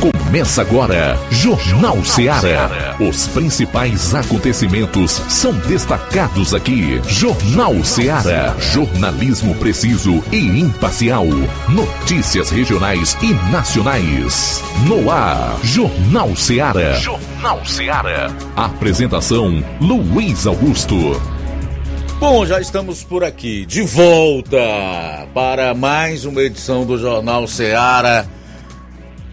Começa agora, Jornal Ceará. Os principais acontecimentos são destacados aqui. Jornal Ceará. Jornalismo preciso e imparcial. Notícias regionais e nacionais. No ar, Jornal Ceará. Jornal Ceará. Apresentação: Luiz Augusto. Bom, já estamos por aqui, de volta para mais uma edição do Jornal Ceará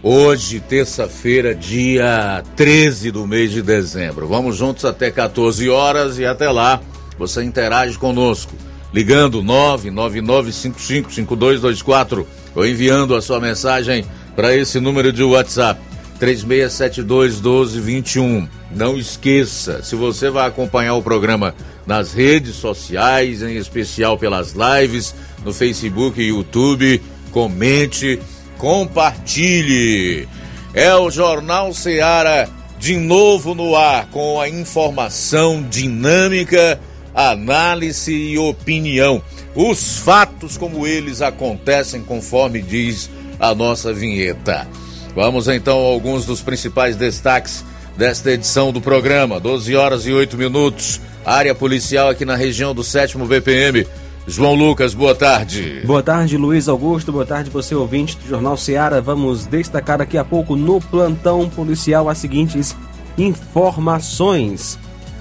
Hoje, terça-feira, dia 13 do mês de dezembro. Vamos juntos até 14 horas e até lá você interage conosco. Ligando 999555224 ou enviando a sua mensagem para esse número de WhatsApp 36721221. Não esqueça, se você vai acompanhar o programa nas redes sociais, em especial pelas lives no Facebook e YouTube, comente compartilhe. É o Jornal Seara de novo no ar com a informação dinâmica, análise e opinião. Os fatos como eles acontecem conforme diz a nossa vinheta. Vamos então a alguns dos principais destaques desta edição do programa. 12 horas e 8 minutos. Área policial aqui na região do 7 BPM João Lucas, boa tarde. Boa tarde, Luiz Augusto. Boa tarde, você ouvinte do Jornal Seara. Vamos destacar daqui a pouco no plantão policial as seguintes informações.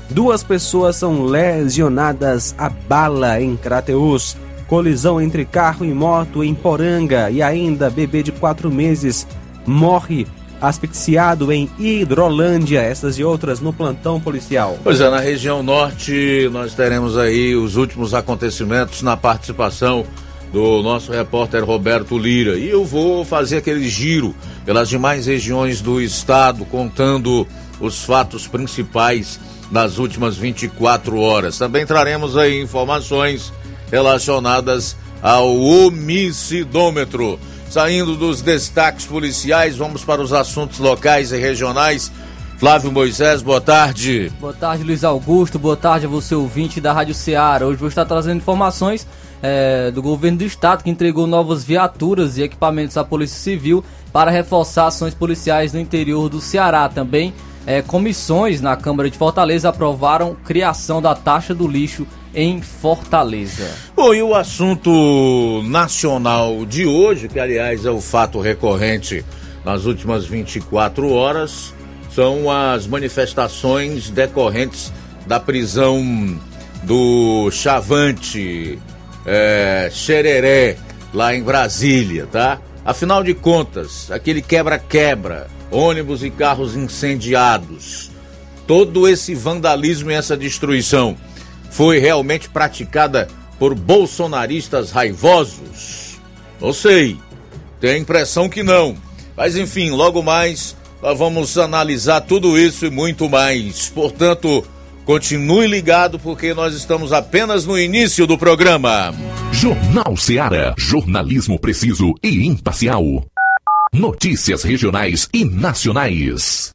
Duas pessoas são lesionadas a bala em Crateus. Colisão entre carro e moto em Poranga. E ainda, bebê de quatro meses morre asfixiado em Hidrolândia, essas e outras no plantão policial. Pois é, na região norte nós teremos aí os últimos acontecimentos na participação do nosso repórter Roberto Lira. E eu vou fazer aquele giro pelas demais regiões do estado, contando os fatos principais das últimas 24 horas. Também traremos aí informações relacionadas ao homicidômetro. Saindo dos destaques policiais, vamos para os assuntos locais e regionais. Flávio Moisés, boa tarde. Boa tarde, Luiz Augusto. Boa tarde a você, ouvinte da Rádio Ceará. Hoje vou estar trazendo informações é, do governo do estado que entregou novas viaturas e equipamentos à Polícia Civil para reforçar ações policiais no interior do Ceará. Também é, comissões na Câmara de Fortaleza aprovaram criação da taxa do lixo em Fortaleza. Bom, e o assunto nacional de hoje, que aliás é o fato recorrente nas últimas 24 horas, são as manifestações decorrentes da prisão do Chavante é, Xereré, lá em Brasília, tá? Afinal de contas, aquele quebra-quebra, ônibus e carros incendiados, todo esse vandalismo e essa destruição foi realmente praticada por bolsonaristas raivosos? Não sei. Tenho a impressão que não. Mas enfim, logo mais nós vamos analisar tudo isso e muito mais. Portanto, continue ligado porque nós estamos apenas no início do programa. Jornal Seara. Jornalismo preciso e imparcial. Notícias regionais e nacionais.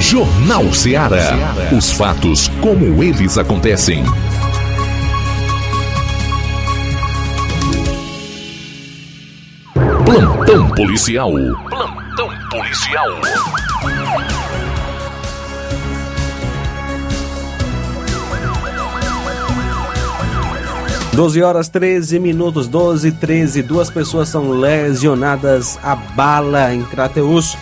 Jornal Ceará. Os fatos como eles acontecem. Plantão policial. Plantão policial. 12 horas 13 minutos, 12 e 13. Duas pessoas são lesionadas a bala em Crateus.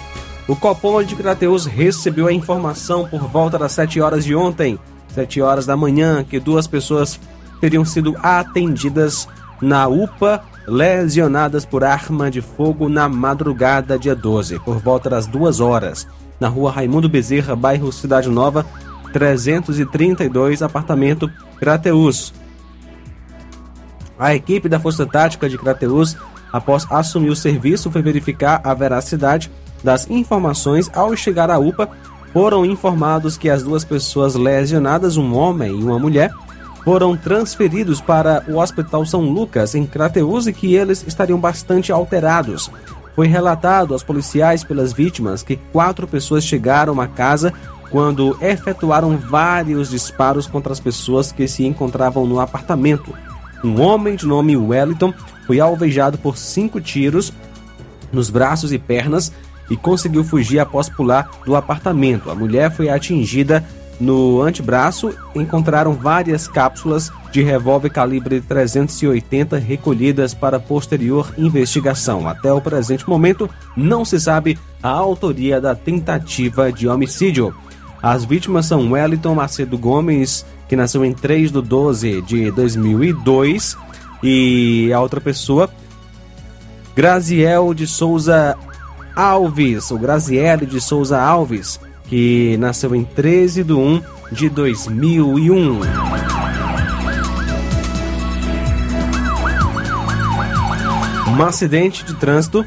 O Copom de Crateus recebeu a informação por volta das 7 horas de ontem, 7 horas da manhã, que duas pessoas teriam sido atendidas na UPA, lesionadas por arma de fogo na madrugada, dia 12, por volta das 2 horas, na rua Raimundo Bezerra, bairro Cidade Nova, 332, apartamento Crateus. A equipe da Força Tática de Crateus, após assumir o serviço, foi verificar a veracidade das informações. Ao chegar à UPA, foram informados que as duas pessoas lesionadas, um homem e uma mulher, foram transferidos para o Hospital São Lucas, em Crateus, e que eles estariam bastante alterados. Foi relatado aos policiais pelas vítimas que quatro pessoas chegaram à casa quando efetuaram vários disparos contra as pessoas que se encontravam no apartamento. Um homem de nome Wellington foi alvejado por cinco tiros nos braços e pernas e conseguiu fugir após pular do apartamento. A mulher foi atingida no antebraço. Encontraram várias cápsulas de revólver calibre 380 recolhidas para posterior investigação. Até o presente momento, não se sabe a autoria da tentativa de homicídio. As vítimas são Wellington Macedo Gomes, que nasceu em 3 de 12 de 2002, e a outra pessoa, Graziel de Souza Alves, o Graziele de Souza Alves, que nasceu em 13 de 1 de 2001. Um acidente de trânsito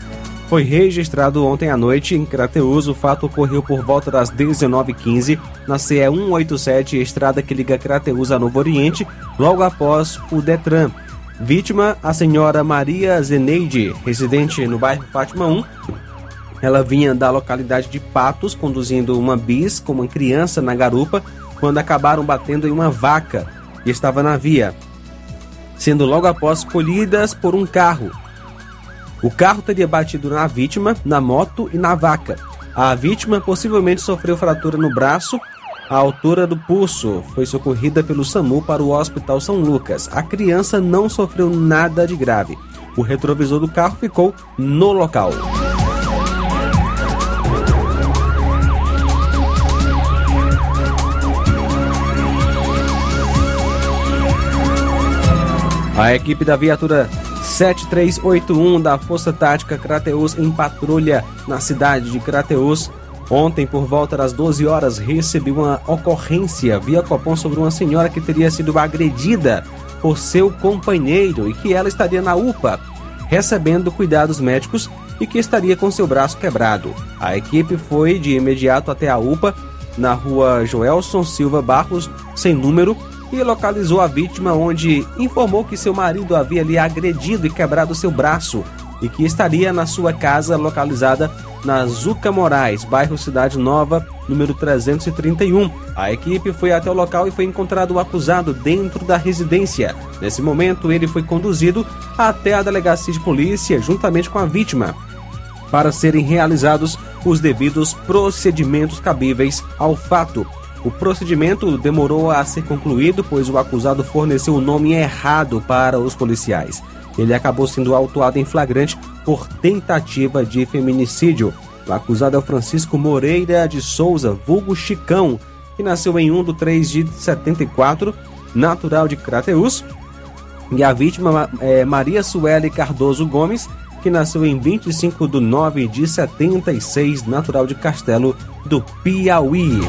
foi registrado ontem à noite em Crateus. O fato ocorreu por volta das 19h15 na CE 187, estrada que liga Crateus a Novo Oriente, logo após o Detran. Vítima, a senhora Maria Zeneide, residente no bairro Fátima 1. Ela vinha da localidade de Patos, conduzindo uma bis com uma criança na garupa, quando acabaram batendo em uma vaca que estava na via, sendo logo após colhidas por um carro. O carro teria batido na vítima, na moto e na vaca. A vítima possivelmente sofreu fratura no braço, à altura do pulso. Foi socorrida pelo SAMU para o Hospital São Lucas. A criança não sofreu nada de grave. O retrovisor do carro ficou no local. A equipe da viatura 7381 da Força Tática Crateus em patrulha na cidade de Crateus. Ontem, por volta das 12 horas, recebeu uma ocorrência via Copom sobre uma senhora que teria sido agredida por seu companheiro e que ela estaria na UPA, recebendo cuidados médicos e que estaria com seu braço quebrado. A equipe foi de imediato até a UPA, na rua Joelson Silva Barros, sem número, e localizou a vítima, onde informou que seu marido havia lhe agredido e quebrado seu braço e que estaria na sua casa localizada na Zuca Moraes, bairro Cidade Nova, número 331. A equipe foi até o local e foi encontrado o acusado dentro da residência. Nesse momento, ele foi conduzido até a delegacia de polícia juntamente com a vítima para serem realizados os devidos procedimentos cabíveis ao fato. O procedimento demorou a ser concluído, pois o acusado forneceu o nome errado para os policiais. Ele acabou sendo autuado em flagrante por tentativa de feminicídio. O acusado é o Francisco Moreira de Souza, vulgo Chicão, que nasceu em 1 de 3 de 74, natural de Crateus. E a vítima é Maria Sueli Cardoso Gomes, que nasceu em 25 de 9 de 76, natural de Castelo do Piauí.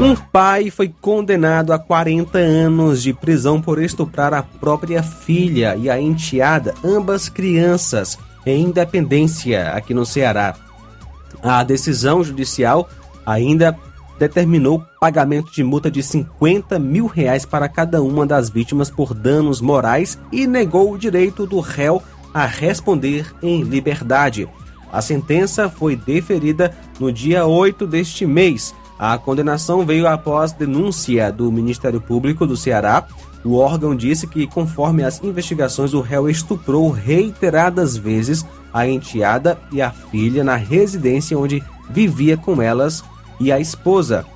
Um pai foi condenado a 40 anos de prisão por estuprar a própria filha e a enteada, ambas crianças, em Independência, aqui no Ceará. A decisão judicial ainda determinou pagamento de multa de 50 mil reais para cada uma das vítimas por danos morais e negou o direito do réu a responder em liberdade. A sentença foi deferida no dia 8 deste mês a condenação veio após denúncia do Ministério Público do Ceará. O órgão disse que, conforme as investigações, o réu estuprou reiteradas vezes a enteada e a filha na residência onde vivia com elas e a esposa.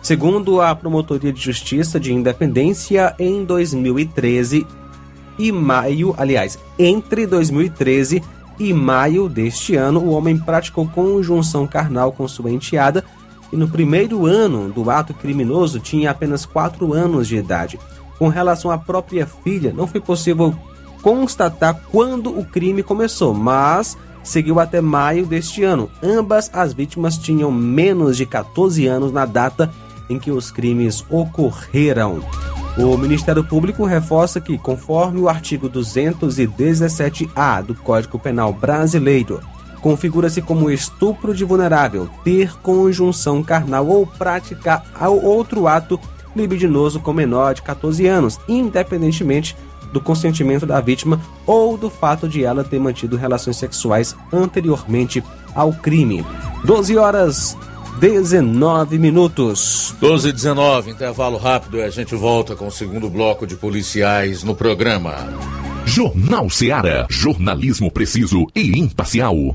Segundo a Promotoria de Justiça de Independência, em 2013 e maio, aliás, entre 2013 e maio deste ano, o homem praticou conjunção carnal com sua enteada e no primeiro ano do ato criminoso tinha apenas 4 anos de idade. Com relação à própria filha, não foi possível constatar quando o crime começou, mas seguiu até maio deste ano. Ambas as vítimas tinham menos de 14 anos na data em que os crimes ocorreram. O Ministério Público reforça que, conforme o artigo 217-A do Código Penal Brasileiro, configura-se como estupro de vulnerável, ter conjunção carnal ou praticar outro ato libidinoso com menor de 14 anos, independentemente do consentimento da vítima ou do fato de ela ter mantido relações sexuais anteriormente ao crime. 12 horas 19 minutos. 12 e 19, intervalo rápido e a gente volta com o segundo bloco de policiais no programa. Jornal Seara. Jornalismo preciso e imparcial.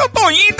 Eu tô indo,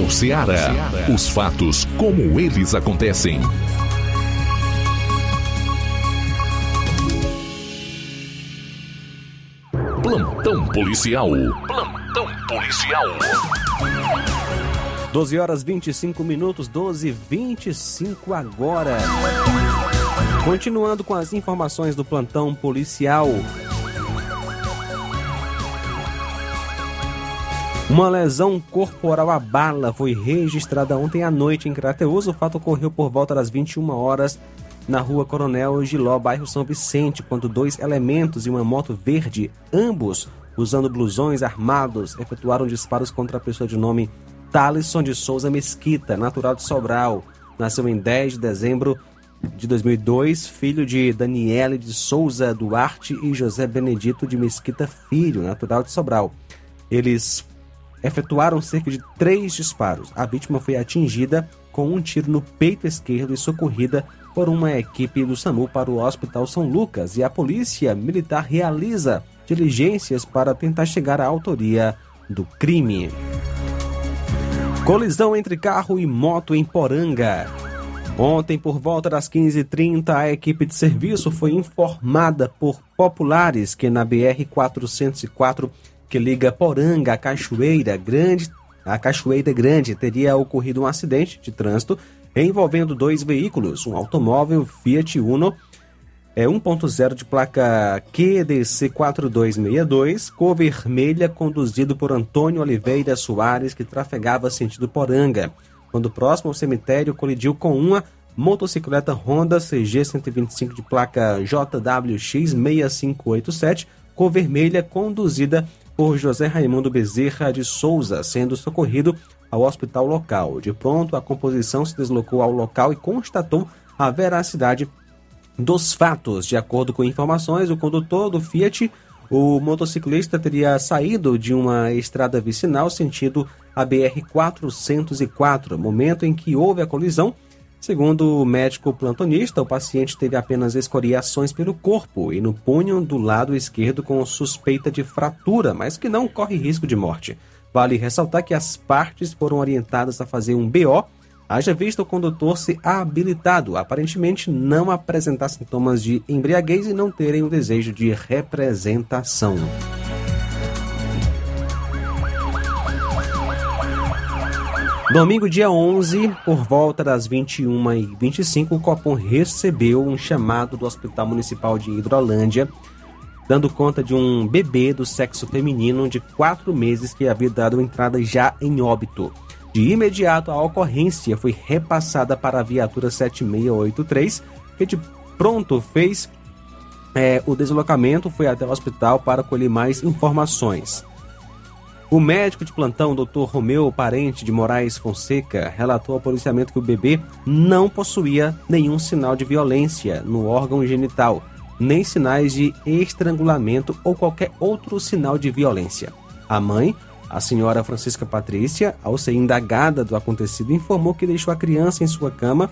Jornal Ceará. Os fatos como eles acontecem. Plantão policial. Plantão policial. 12 horas 25 minutos, 12 e 25 agora. Continuando com as informações do plantão policial. Uma lesão corporal à bala foi registrada ontem à noite em Crateus. O fato ocorreu por volta das 21 horas na rua Coronel Giló, bairro São Vicente, quando dois elementos e uma moto verde, ambos usando blusões armados, efetuaram disparos contra a pessoa de nome Talisson de Souza Mesquita, natural de Sobral. Nasceu em 10 de dezembro de 2002, filho de Daniele de Souza Duarte e José Benedito de Mesquita Filho, natural de Sobral. Eles efetuaram cerca de três disparos. A vítima foi atingida com um tiro no peito esquerdo e socorrida por uma equipe do SAMU para o Hospital São Lucas e a polícia militar realiza diligências para tentar chegar à autoria do crime. Colisão entre carro e moto em Poranga. Ontem, por volta das 15h30, a equipe de serviço foi informada por populares que na BR-404 que liga Poranga à Cachoeira Grande, a Cachoeira Grande teria ocorrido um acidente de trânsito envolvendo dois veículos, um automóvel Fiat Uno é 1.0 de placa QDC 4262, cor vermelha, conduzido por Antônio Oliveira Soares, que trafegava sentido Poranga. Quando próximo ao cemitério, colidiu com uma motocicleta Honda CG 125 de placa JWX 6587, cor vermelha, conduzida por José Raimundo Bezerra de Souza, sendo socorrido ao hospital local. De pronto, a composição se deslocou ao local e constatou a veracidade dos fatos. De acordo com informações, o condutor do Fiat, o motociclista teria saído de uma estrada vicinal sentido a BR-404, momento em que houve a colisão. Segundo o médico plantonista, o paciente teve apenas escoriações pelo corpo e no punho do lado esquerdo com suspeita de fratura, mas que não corre risco de morte. Vale ressaltar que as partes foram orientadas a fazer um BO Haja visto o condutor se habilitado, aparentemente não apresentar sintomas de embriaguez e não terem o desejo de representação. Domingo, dia 11, por volta das 21h25, o Copom recebeu um chamado do Hospital Municipal de Hidrolândia, dando conta de um bebê do sexo feminino de 4 meses que havia dado entrada já em óbito. De imediato, a ocorrência foi repassada para a viatura 7683, que de pronto fez é, o deslocamento, foi até o hospital para colher mais informações. O médico de plantão, Dr. Romeu Parente de Moraes Fonseca, relatou ao policiamento que o bebê não possuía nenhum sinal de violência no órgão genital, nem sinais de estrangulamento ou qualquer outro sinal de violência. A mãe a senhora Francisca Patrícia, ao ser indagada do acontecido, informou que deixou a criança em sua cama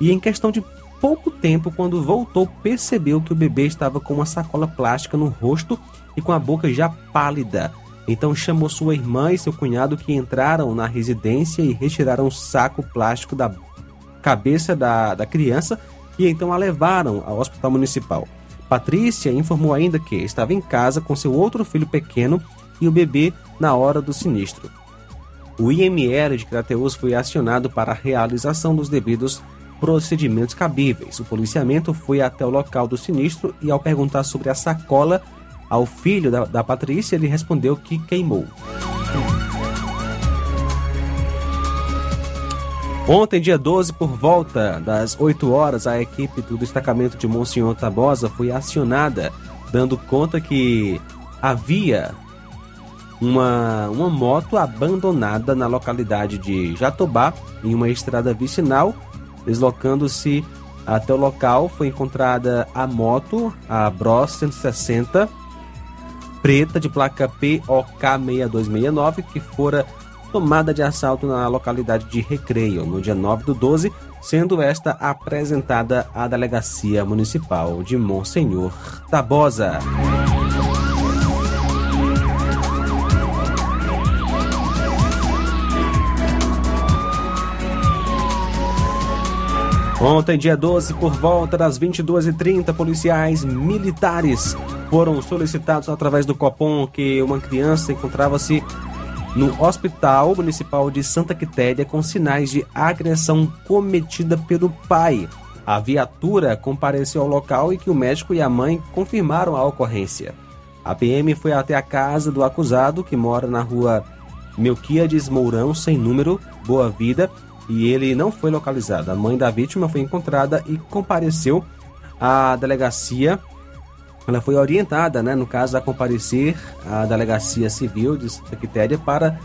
e, em questão de pouco tempo, quando voltou, percebeu que o bebê estava com uma sacola plástica no rosto e com a boca já pálida. Então chamou sua irmã e seu cunhado que entraram na residência e retiraram o saco plástico da cabeça da, da criança e então a levaram ao hospital municipal. Patrícia informou ainda que estava em casa com seu outro filho pequeno e o bebê na hora do sinistro. O IML de Crateus foi acionado para a realização dos devidos procedimentos cabíveis. O policiamento foi até o local do sinistro e, ao perguntar sobre a sacola ao filho da, da Patrícia, ele respondeu que queimou. Ontem, dia 12, por volta das 8 horas, a equipe do destacamento de Monsenhor Tabosa foi acionada, dando conta que havia uma, uma moto abandonada na localidade de Jatobá, em uma estrada vicinal. Deslocando-se até o local, foi encontrada a moto, a Bros 160, preta de placa POK 6269, que fora tomada de assalto na localidade de Recreio, no dia 9 do 12, sendo esta apresentada à Delegacia Municipal de Monsenhor Tabosa. Ontem, dia 12, por volta das 22h30, policiais militares foram solicitados através do Copom que uma criança encontrava-se no Hospital Municipal de Santa Quitéria com sinais de agressão cometida pelo pai. A viatura compareceu ao local e que o médico e a mãe confirmaram a ocorrência. A PM foi até a casa do acusado, que mora na rua Melquiades Mourão, sem número, Boa Vida, e ele não foi localizado. A mãe da vítima foi encontrada e compareceu à delegacia. Ela foi orientada, né, no caso, a comparecer à delegacia civil de Santa Quitéria para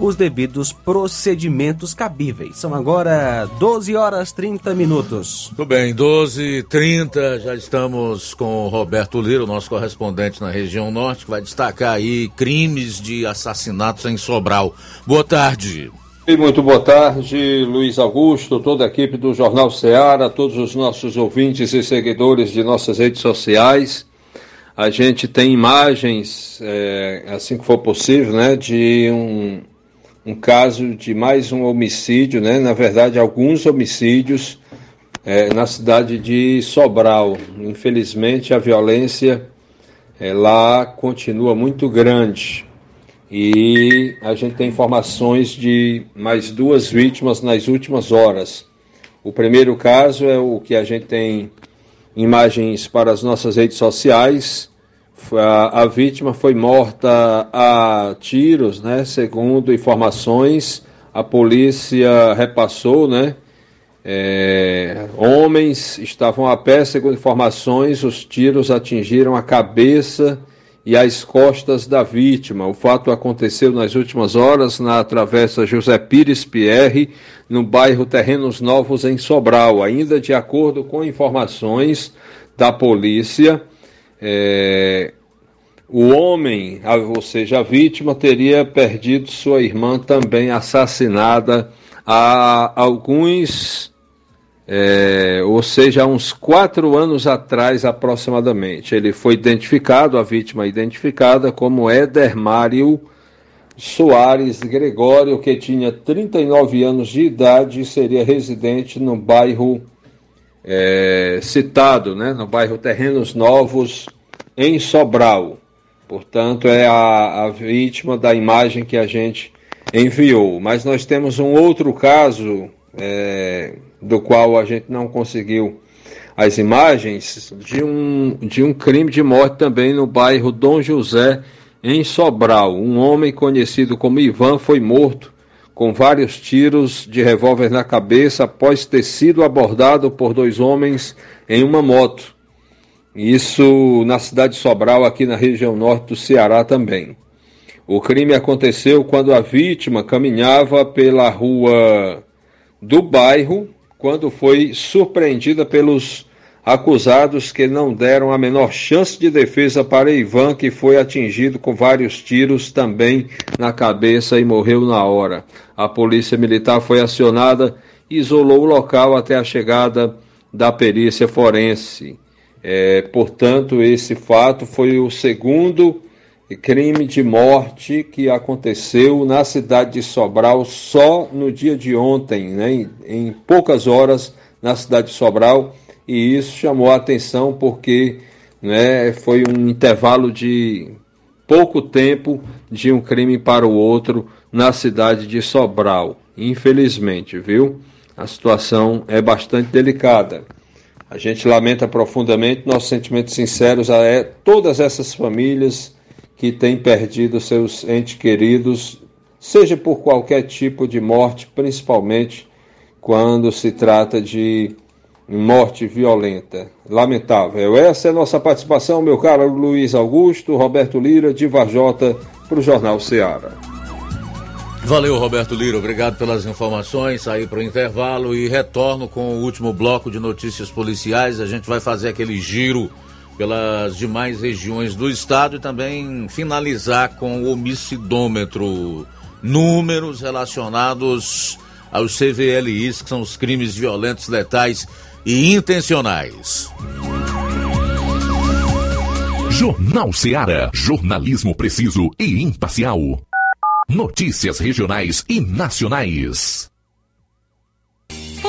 os devidos procedimentos cabíveis. São agora 12 horas 30 minutos. Tudo bem, 12 30 já estamos com o Roberto Lira, o nosso correspondente na região norte, que vai destacar aí crimes de assassinatos em Sobral. Boa tarde. Muito boa tarde, Luiz Augusto, toda a equipe do Jornal Ceará, todos os nossos ouvintes e seguidores de nossas redes sociais. A gente tem imagens, é, assim que for possível, né, de um, um caso de mais um homicídio, né, na verdade, alguns homicídios é, na cidade de Sobral. Infelizmente, a violência é, lá continua muito grande e a gente tem informações de mais duas vítimas nas últimas horas. O primeiro caso é o que a gente tem imagens para as nossas redes sociais. A, vítima foi morta a tiros, né? Segundo informações, a polícia repassou, né? É, homens estavam a pé, segundo informações, os tiros atingiram a cabeça e as costas da vítima. O fato aconteceu nas últimas horas na travessa José Pires Pierre, no bairro Terrenos Novos, em Sobral. Ainda de acordo com informações da polícia, é, o homem, ou seja, a vítima, teria perdido sua irmã também assassinada há alguns é, ou seja, há uns quatro anos atrás aproximadamente. Ele foi identificado, a vítima identificada como Éder Mário Soares Gregório, que tinha 39 anos de idade e seria residente no bairro é, citado, né, no bairro Terrenos Novos, em Sobral. Portanto, é a, a vítima da imagem que a gente enviou. Mas nós temos um outro caso. É, do qual a gente não conseguiu as imagens, de um, de um crime de morte também no bairro Dom José, em Sobral. Um homem conhecido como Ivan foi morto com vários tiros de revólver na cabeça após ter sido abordado por dois homens em uma moto. Isso na cidade de Sobral, aqui na região norte do Ceará também. O crime aconteceu quando a vítima caminhava pela rua do bairro quando foi surpreendida pelos acusados que não deram a menor chance de defesa para Ivan, que foi atingido com vários tiros também na cabeça e morreu na hora. A polícia militar foi acionada e isolou o local até a chegada da perícia forense. É, portanto, esse fato foi o segundo crime de morte que aconteceu na cidade de Sobral só no dia de ontem, né, em, em poucas horas na cidade de Sobral, e isso chamou a atenção porque né, foi um intervalo de pouco tempo de um crime para o outro na cidade de Sobral. Infelizmente, viu? A situação é bastante delicada. A gente lamenta profundamente, nossos sentimentos sinceros a é, todas essas famílias que têm perdido seus entes queridos, seja por qualquer tipo de morte, principalmente quando se trata de morte violenta. Lamentável. Essa é a nossa participação, meu caro Luiz Augusto, Roberto Lira, de Varjota, para o Jornal Ceará. Valeu, Roberto Lira. Obrigado pelas informações. Saí para o intervalo e retorno com o último bloco de notícias policiais. A gente vai fazer aquele giro pelas demais regiões do estado e também finalizar com o homicidômetro, números relacionados aos CVLIs, que são os crimes violentos, letais e intencionais. Jornal Ceará, jornalismo preciso e imparcial. Notícias regionais e nacionais.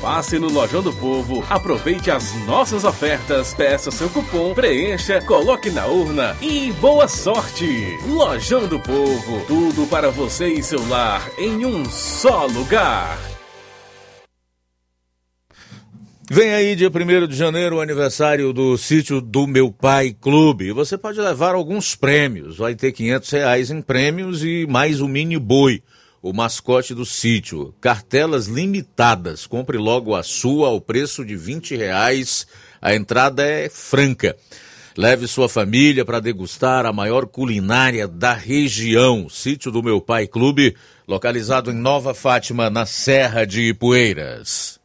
Passe no Lojão do Povo, aproveite as nossas ofertas, peça seu cupom, preencha, coloque na urna e boa sorte! Lojão do Povo, tudo para você e seu lar em um só lugar. Vem aí, dia 1 de janeiro, o aniversário do sítio do Meu Pai Clube. Você pode levar alguns prêmios. Vai ter 500 reais em prêmios e mais um mini boi, o mascote do sítio. Cartelas limitadas. Compre logo a sua ao preço de 20 reais. A entrada é franca. Leve sua família para degustar a maior culinária da região. Sítio do Meu Pai Clube, localizado em Nova Fátima, na Serra de Ipueiras.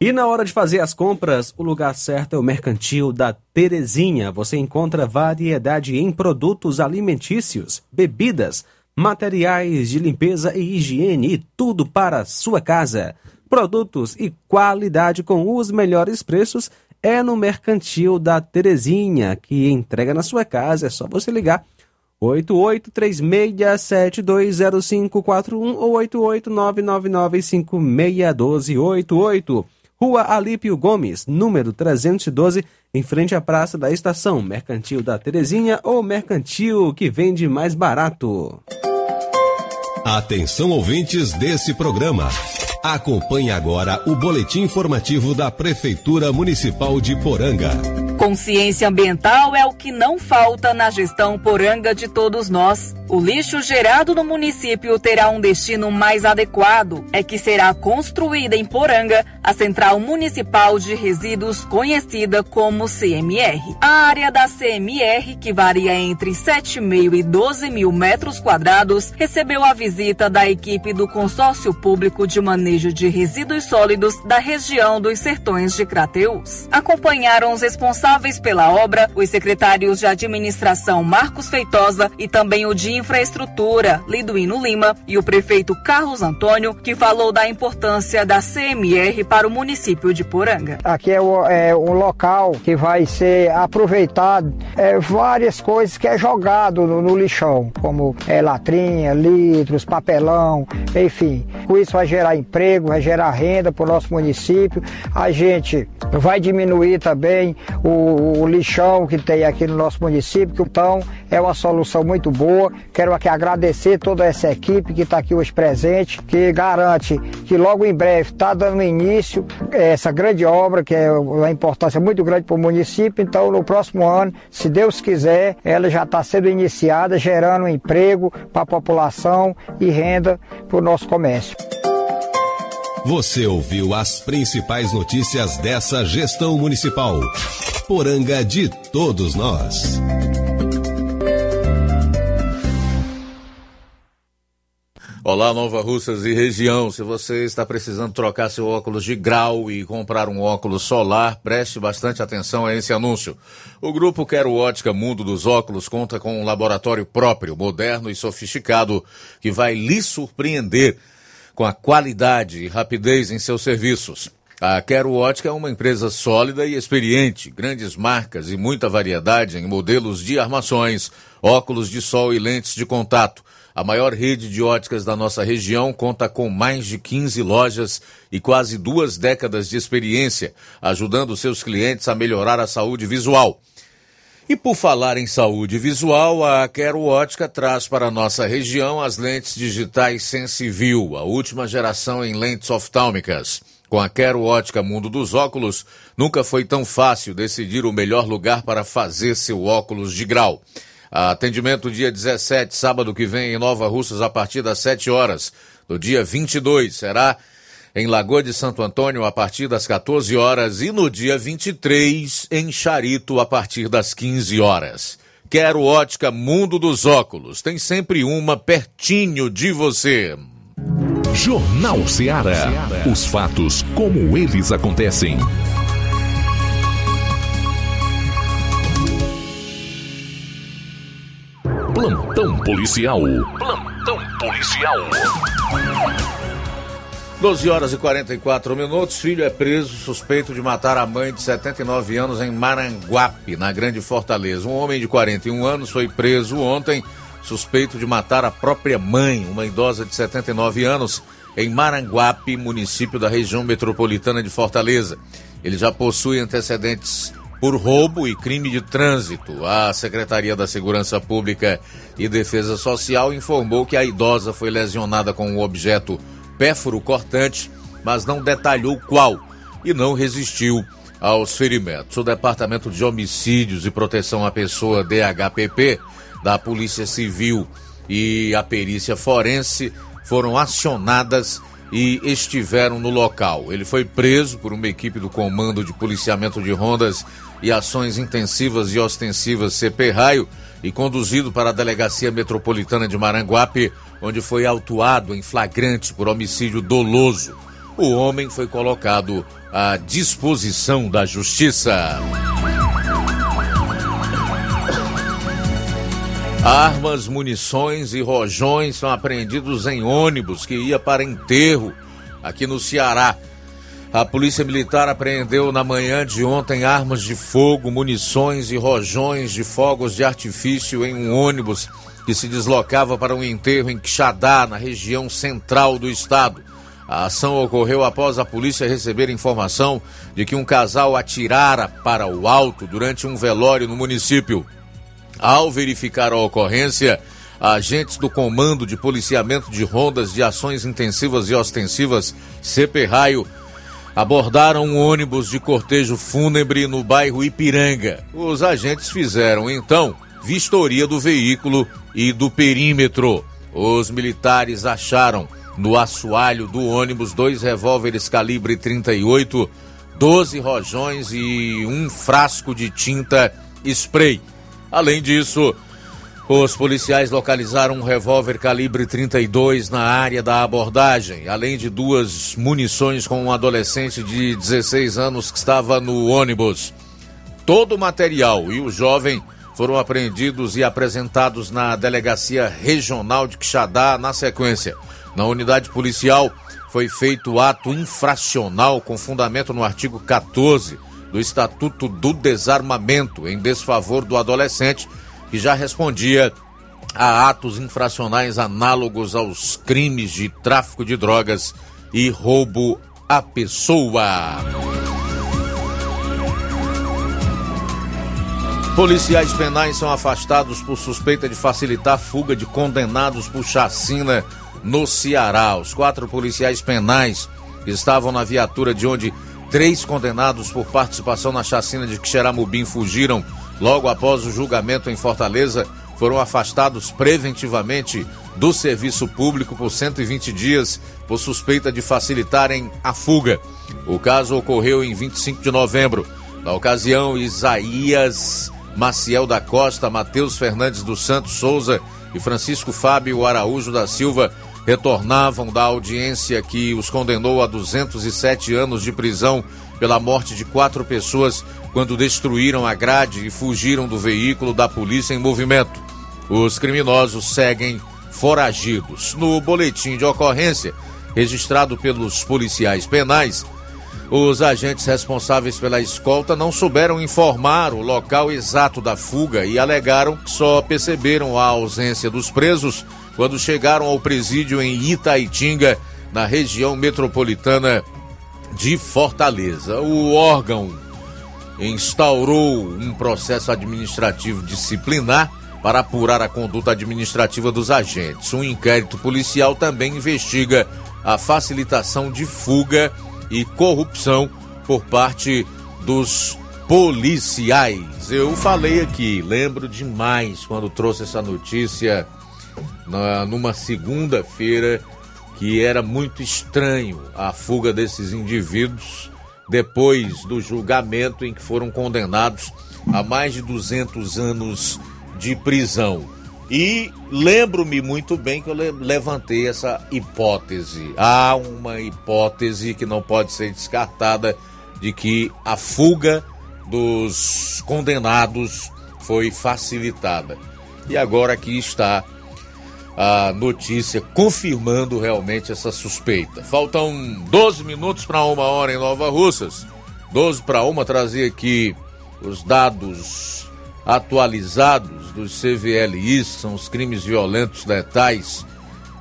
E na hora de fazer as compras, o lugar certo é o Mercantil da Terezinha. Você encontra variedade em produtos alimentícios, bebidas, materiais de limpeza e higiene e tudo para sua casa. Produtos e qualidade com os melhores preços é no Mercantil da Terezinha, que entrega na sua casa. É só você ligar 8836720541 ou 88999561288. Rua Alípio Gomes, número 312, em frente à Praça da Estação, Mercantil da Terezinha ou Mercantil que vende mais barato. Atenção ouvintes desse programa. Acompanhe agora o boletim informativo da Prefeitura Municipal de Poranga. Consciência ambiental é o que não falta na gestão poranga de todos nós. O lixo gerado no município terá um destino mais adequado. É que será construída em Poranga a Central Municipal de Resíduos, conhecida como CMR. A área da CMR, que varia entre 7,5 e 12 mil metros quadrados, recebeu a visita da equipe do Consórcio Público de Manejo de Resíduos Sólidos da região dos Sertões de Crateús. Acompanharam os responsáveis pela obra, os secretários de administração Marcos Feitosa e também o de infraestrutura Liduíno Lima e o prefeito Carlos Antônio, que falou da importância da CMR para o município de Poranga. Aqui é, o, é um local que vai ser aproveitado é, várias coisas que é jogado no, no lixão, como é, latrinha, litros, papelão, enfim. Com isso vai gerar emprego, vai gerar renda para o nosso município. A gente vai diminuir também o, o lixão que tem aqui no nosso município, então é uma solução muito boa. Quero aqui agradecer toda essa equipe que está aqui hoje presente, que garante que logo em breve está dando início essa grande obra, que é uma importância muito grande para o município. Então, no próximo ano, se Deus quiser, ela já está sendo iniciada, gerando emprego para a população e renda para o nosso comércio. Você ouviu as principais notícias dessa gestão municipal. Poranga de todos nós. Olá, Nova Russas e região. Se você está precisando trocar seu óculos de grau e comprar um óculos solar, preste bastante atenção a esse anúncio. O grupo Quero Ótica Mundo dos Óculos conta com um laboratório próprio, moderno e sofisticado, que vai lhe surpreender com a qualidade e rapidez em seus serviços. A Quero Ótica é uma empresa sólida e experiente, grandes marcas e muita variedade em modelos de armações, óculos de sol e lentes de contato. A maior rede de óticas da nossa região conta com mais de 15 lojas e quase duas décadas de experiência, ajudando seus clientes a melhorar a saúde visual. E por falar em saúde visual, a Quero Ótica traz para a nossa região as lentes digitais Sensiview, a última geração em lentes oftálmicas. Com a Quero Ótica Mundo dos Óculos, nunca foi tão fácil decidir o melhor lugar para fazer seu óculos de grau. Atendimento dia 17, sábado que vem, em Nova Russas, a partir das 7 horas. No dia 22, será em Lagoa de Santo Antônio a partir das 14 horas e no dia 23 em Charito a partir das 15 horas. Quero ótica Mundo dos Óculos. Tem sempre uma pertinho de você. Jornal Ceará. Os fatos como eles acontecem. Plantão policial. Plantão policial. 12 horas e 44 minutos. Filho é preso suspeito de matar a mãe de 79 anos em Maranguape, na Grande Fortaleza. Um homem de 41 anos foi preso ontem suspeito de matar a própria mãe, uma idosa de 79 anos, em Maranguape, município da região metropolitana de Fortaleza. Ele já possui antecedentes por roubo e crime de trânsito. A Secretaria da Segurança Pública e Defesa Social informou que a idosa foi lesionada com um objeto pérfuro cortante, mas não detalhou qual e não resistiu aos ferimentos. O Departamento de Homicídios e Proteção à Pessoa, DHPP, da Polícia Civil e a perícia forense foram acionadas e estiveram no local. Ele foi preso por uma equipe do Comando de Policiamento de Rondas e Ações Intensivas e Ostensivas CP Raio e conduzido para a Delegacia Metropolitana de Maranguape, onde foi autuado em flagrante por homicídio doloso. O homem foi colocado à disposição da Justiça. Armas, munições e rojões são apreendidos em ônibus que ia para enterro aqui no Ceará. A Polícia Militar apreendeu na manhã de ontem armas de fogo, munições e rojões de fogos de artifício em um ônibus que se deslocava para um enterro em Quixadá, na região central do estado. A ação ocorreu após a polícia receber informação de que um casal atirara para o alto durante um velório no município. Ao verificar a ocorrência, agentes do Comando de Policiamento de Rondas de Ações Intensivas e Ostensivas, CP Raio, abordaram um ônibus de cortejo fúnebre no bairro Ipiranga. Os agentes fizeram, então, vistoria do veículo e do perímetro. Os militares acharam no assoalho do ônibus dois revólveres calibre 38, 12 rojões e um frasco de tinta spray. Além disso, os policiais localizaram um revólver calibre 32 na área da abordagem, além de duas munições com um adolescente de 16 anos que estava no ônibus. Todo o material e o jovem foram apreendidos e apresentados na Delegacia Regional de Quixadá na sequência. Na unidade policial foi feito ato infracional com fundamento no artigo 14 do Estatuto do Desarmamento em desfavor do adolescente, que já respondia a atos infracionais análogos aos crimes de tráfico de drogas e roubo à pessoa. Policiais penais são afastados por suspeita de facilitar fuga de condenados por chacina no Ceará. Os quatro policiais penais estavam na viatura de onde Três condenados por participação na chacina de Xeramubim fugiram logo após o julgamento em Fortaleza. Foram afastados preventivamente do serviço público por 120 dias por suspeita de facilitarem a fuga. O caso ocorreu em 25 de novembro. Na ocasião, Isaías Maciel da Costa, Matheus Fernandes dos Santos Souza e Francisco Fábio Araújo da Silva retornavam da audiência que os condenou a 207 anos de prisão pela morte de quatro pessoas quando destruíram a grade e fugiram do veículo da polícia em movimento. Os criminosos seguem foragidos. No boletim de ocorrência, registrado pelos policiais penais, os agentes responsáveis pela escolta não souberam informar o local exato da fuga e alegaram que só perceberam a ausência dos presos quando chegaram ao presídio em Itaitinga, na região metropolitana de Fortaleza. O órgão instaurou um processo administrativo disciplinar para apurar a conduta administrativa dos agentes. Um inquérito policial também investiga a facilitação de fuga e corrupção por parte dos policiais. Eu falei aqui, lembro demais quando trouxe essa notícia na, numa segunda-feira que era muito estranho a fuga desses indivíduos depois do julgamento em que foram condenados a mais de 200 anos de prisão. E lembro-me muito bem que eu levantei essa hipótese. Há uma hipótese que não pode ser descartada de que a fuga dos condenados foi facilitada. E agora aqui está a notícia confirmando realmente essa suspeita. Faltam 12 minutos para uma hora em Nova Russas. 12 para uma, trazer aqui os dados atualizados dos CVLIs, são os crimes violentos letais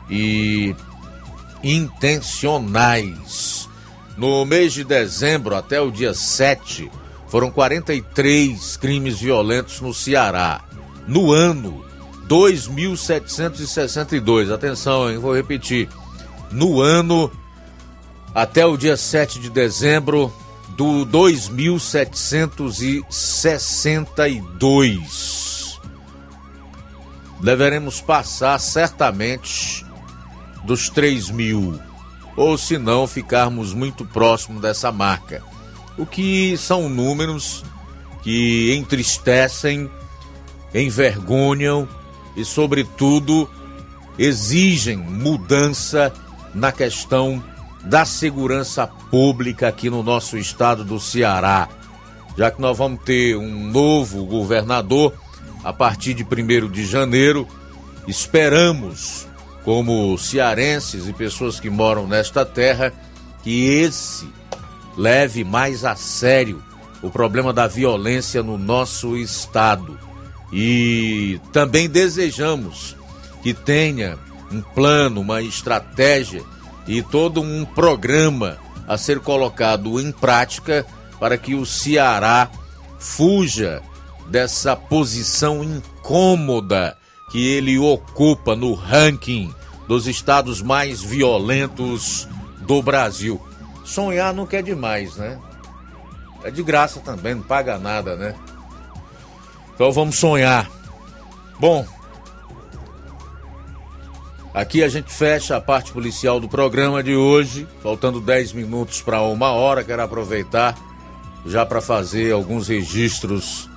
e intencionais. No mês de dezembro até o dia 7, foram 43 crimes violentos no Ceará. No ano, 2.762. Atenção, hein? Vou repetir. No ano, até o dia 7 de dezembro, do 2.762. Deveremos passar certamente dos 3 mil, ou se não, ficarmos muito próximo dessa marca. O que são números que entristecem, envergonham e, sobretudo, exigem mudança na questão da segurança pública aqui no nosso estado do Ceará, já que nós vamos ter um novo governador a partir de 1 de janeiro. Esperamos, como cearenses e pessoas que moram nesta terra, que esse leve mais a sério o problema da violência no nosso estado. E também desejamos que tenha um plano, uma estratégia e todo um programa a ser colocado em prática para que o Ceará fuja dessa posição incômoda que ele ocupa no ranking dos estados mais violentos do Brasil. Sonhar nunca é demais, né? É de graça também, não paga nada, né? Então vamos sonhar. Bom, Aqui a gente fecha a parte policial do programa de hoje, faltando 10 minutos para uma hora. Quero aproveitar já para fazer alguns registros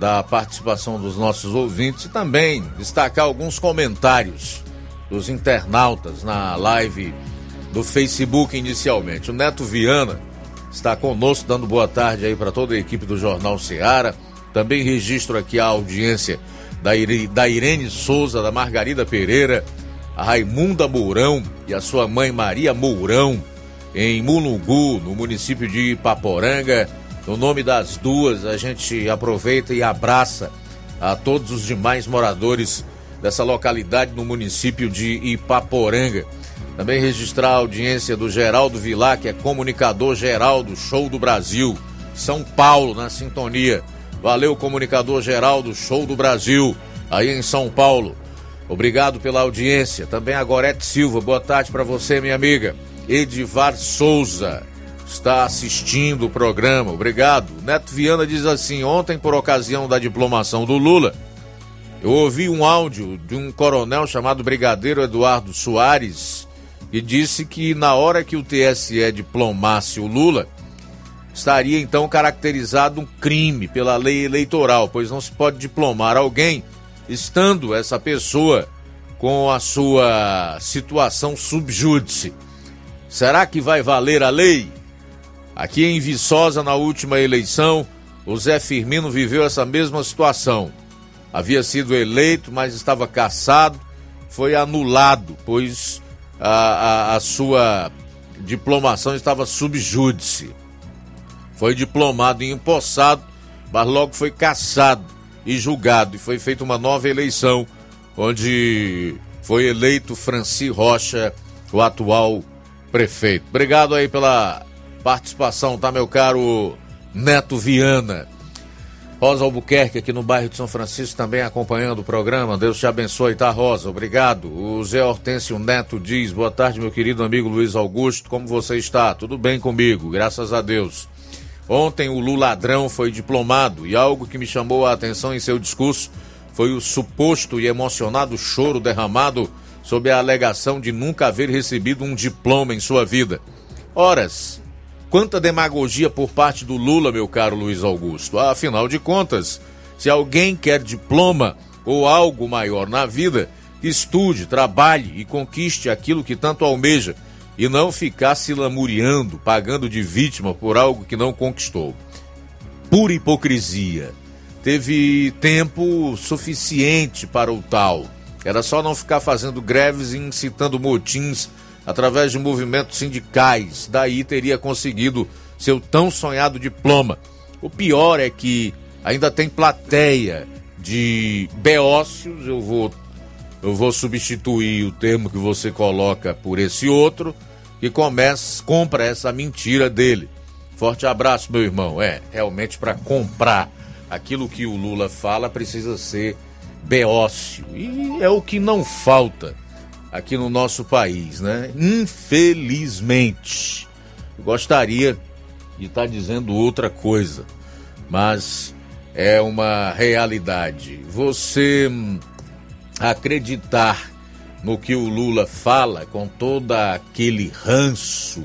da participação dos nossos ouvintes e também destacar alguns comentários dos internautas na live do Facebook inicialmente. O Neto Viana está conosco, dando boa tarde aí para toda a equipe do Jornal Seara. Também registro aqui a audiência da Irene Souza, da Margarida Pereira a Raimunda Mourão e a sua mãe Maria Mourão, em Mulungu, no município de Ipaporanga. No nome das duas, a gente aproveita e abraça a todos os demais moradores dessa localidade no município de Ipaporanga. Também registrar a audiência do Geraldo Vilar, que é comunicador geral do Show do Brasil, São Paulo, na sintonia. Valeu, comunicador geral do Show do Brasil, aí em São Paulo. Obrigado pela audiência. Também a Gorete Silva, boa tarde para você, minha amiga. Edivar Souza está assistindo o programa, obrigado. Neto Viana diz assim: ontem, por ocasião da diplomação do Lula, eu ouvi um áudio de um coronel chamado Brigadeiro Eduardo Soares, que disse que na hora que o TSE diplomasse o Lula, estaria então caracterizado um crime pela lei eleitoral, pois não se pode diplomar alguém estando essa pessoa com a sua situação subjúdice. Será que vai valer a lei? Aqui em Viçosa, na última eleição, o Zé Firmino viveu essa mesma situação. Havia sido eleito, mas estava cassado, foi anulado, pois a, a, a sua diplomação estava subjúdice. Foi diplomado e empossado, mas logo foi cassado e julgado. E foi feita uma nova eleição, onde foi eleito Franci Rocha, o atual prefeito. Obrigado aí pela participação, tá, meu caro Neto Viana. Rosa Albuquerque, aqui no bairro de São Francisco, também acompanhando o programa. Deus te abençoe, tá, Rosa? Obrigado. O Zé Hortêncio Neto diz: Boa tarde, meu querido amigo Luiz Augusto. Como você está? Tudo bem comigo, graças a Deus. Ontem o Lula ladrão foi diplomado e algo que me chamou a atenção em seu discurso foi o suposto e emocionado choro derramado sob a alegação de nunca haver recebido um diploma em sua vida. Horas, quanta demagogia por parte do Lula, meu caro Luiz Augusto. Afinal de contas, se alguém quer diploma ou algo maior na vida, estude, trabalhe e conquiste aquilo que tanto almeja e não ficar se lamuriando, pagando de vítima por algo que não conquistou. Pura hipocrisia. teve tempo suficiente para o tal. Era só não ficar fazendo greves e incitando motins através de movimentos sindicais. Daí teria conseguido seu tão sonhado diploma. O pior é que ainda tem plateia de beócios, eu vou eu vou substituir o termo que você coloca por esse outro, que começa, compra essa mentira dele. Forte abraço, meu irmão. É, realmente para comprar aquilo que o Lula fala precisa ser beócio. E é o que não falta aqui no nosso país, né? Infelizmente. Gostaria de estar tá dizendo outra coisa, mas é uma realidade. Você hum, acreditar no que o Lula fala com todo aquele ranço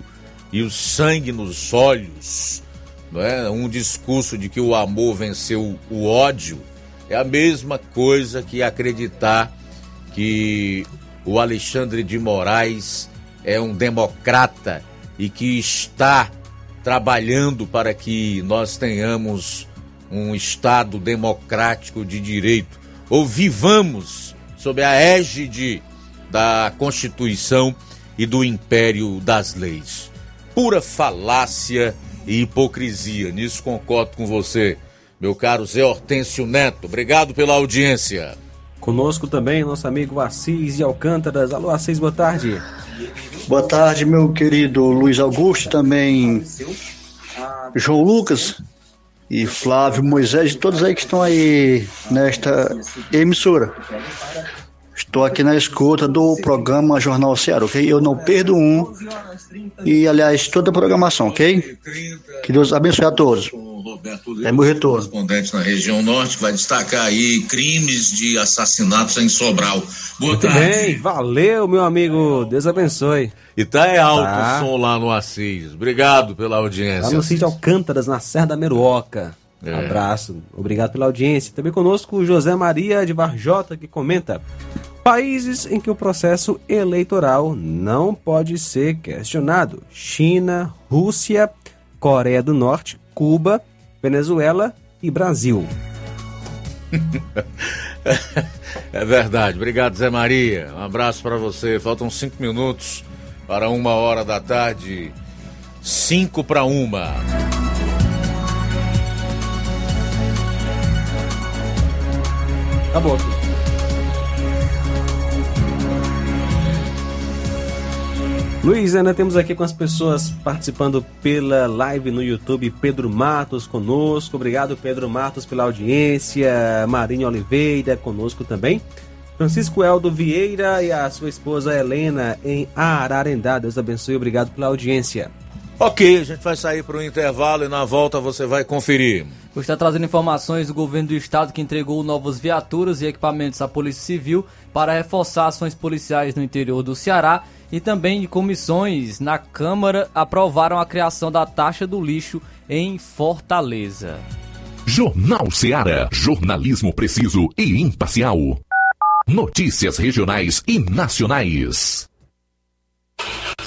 e o sangue nos olhos, não é? Um discurso de que o amor venceu o ódio é a mesma coisa que acreditar que o Alexandre de Moraes é um democrata e que está trabalhando para que nós tenhamos um Estado democrático de direito, ou vivamos sob a égide da Constituição e do império das leis. Pura falácia e hipocrisia. Nisso concordo com você, meu caro Zé Hortêncio Neto. Obrigado pela audiência. Conosco também nosso amigo Assis de Alcântaras. Alô, Assis, boa tarde. Boa tarde, meu querido Luiz Augusto, também João Lucas e Flávio Moisés e todos aí que estão aí nesta emissora. Estou aqui na escuta do programa Jornal Ceará, ok? Eu não perdo um. E, aliás, toda a programação, ok? Que Deus abençoe a todos. É meu retorno. Correspondente na região norte, vai destacar aí crimes de assassinatos em Sobral. Boa Muito tarde. bem, valeu, meu amigo. Deus abençoe. E tá é alto Tá. o som lá no Assis. Obrigado pela audiência. Lá no sítio Alcântaras, na Serra da Meruoca. É. Abraço, obrigado pela audiência. Também conosco o José Maria de Varjota, que comenta: Países em que o processo eleitoral não pode ser questionado: China, Rússia, Coreia do Norte, Cuba, Venezuela e Brasil. É verdade. Obrigado, Zé Maria. Um abraço para você. Faltam cinco minutos para uma hora da tarde. Cinco para uma. Acabou aqui. Luiz, ainda temos aqui com as pessoas participando pela live no YouTube. Pedro Matos conosco. Obrigado, Pedro Matos, pela audiência. Marinho Oliveira conosco também. Francisco Eldo Vieira e a sua esposa Helena em Ararendá. Deus abençoe. Obrigado pela audiência. Ok, a gente vai sair para o intervalo e na volta você vai conferir. Hoje está trazendo informações do governo do estado que entregou novas viaturas e equipamentos à Polícia Civil para reforçar ações policiais no interior do Ceará e também de comissões na Câmara aprovaram a criação da taxa do lixo em Fortaleza. Jornal Seara. Jornalismo preciso e imparcial. Notícias regionais e nacionais.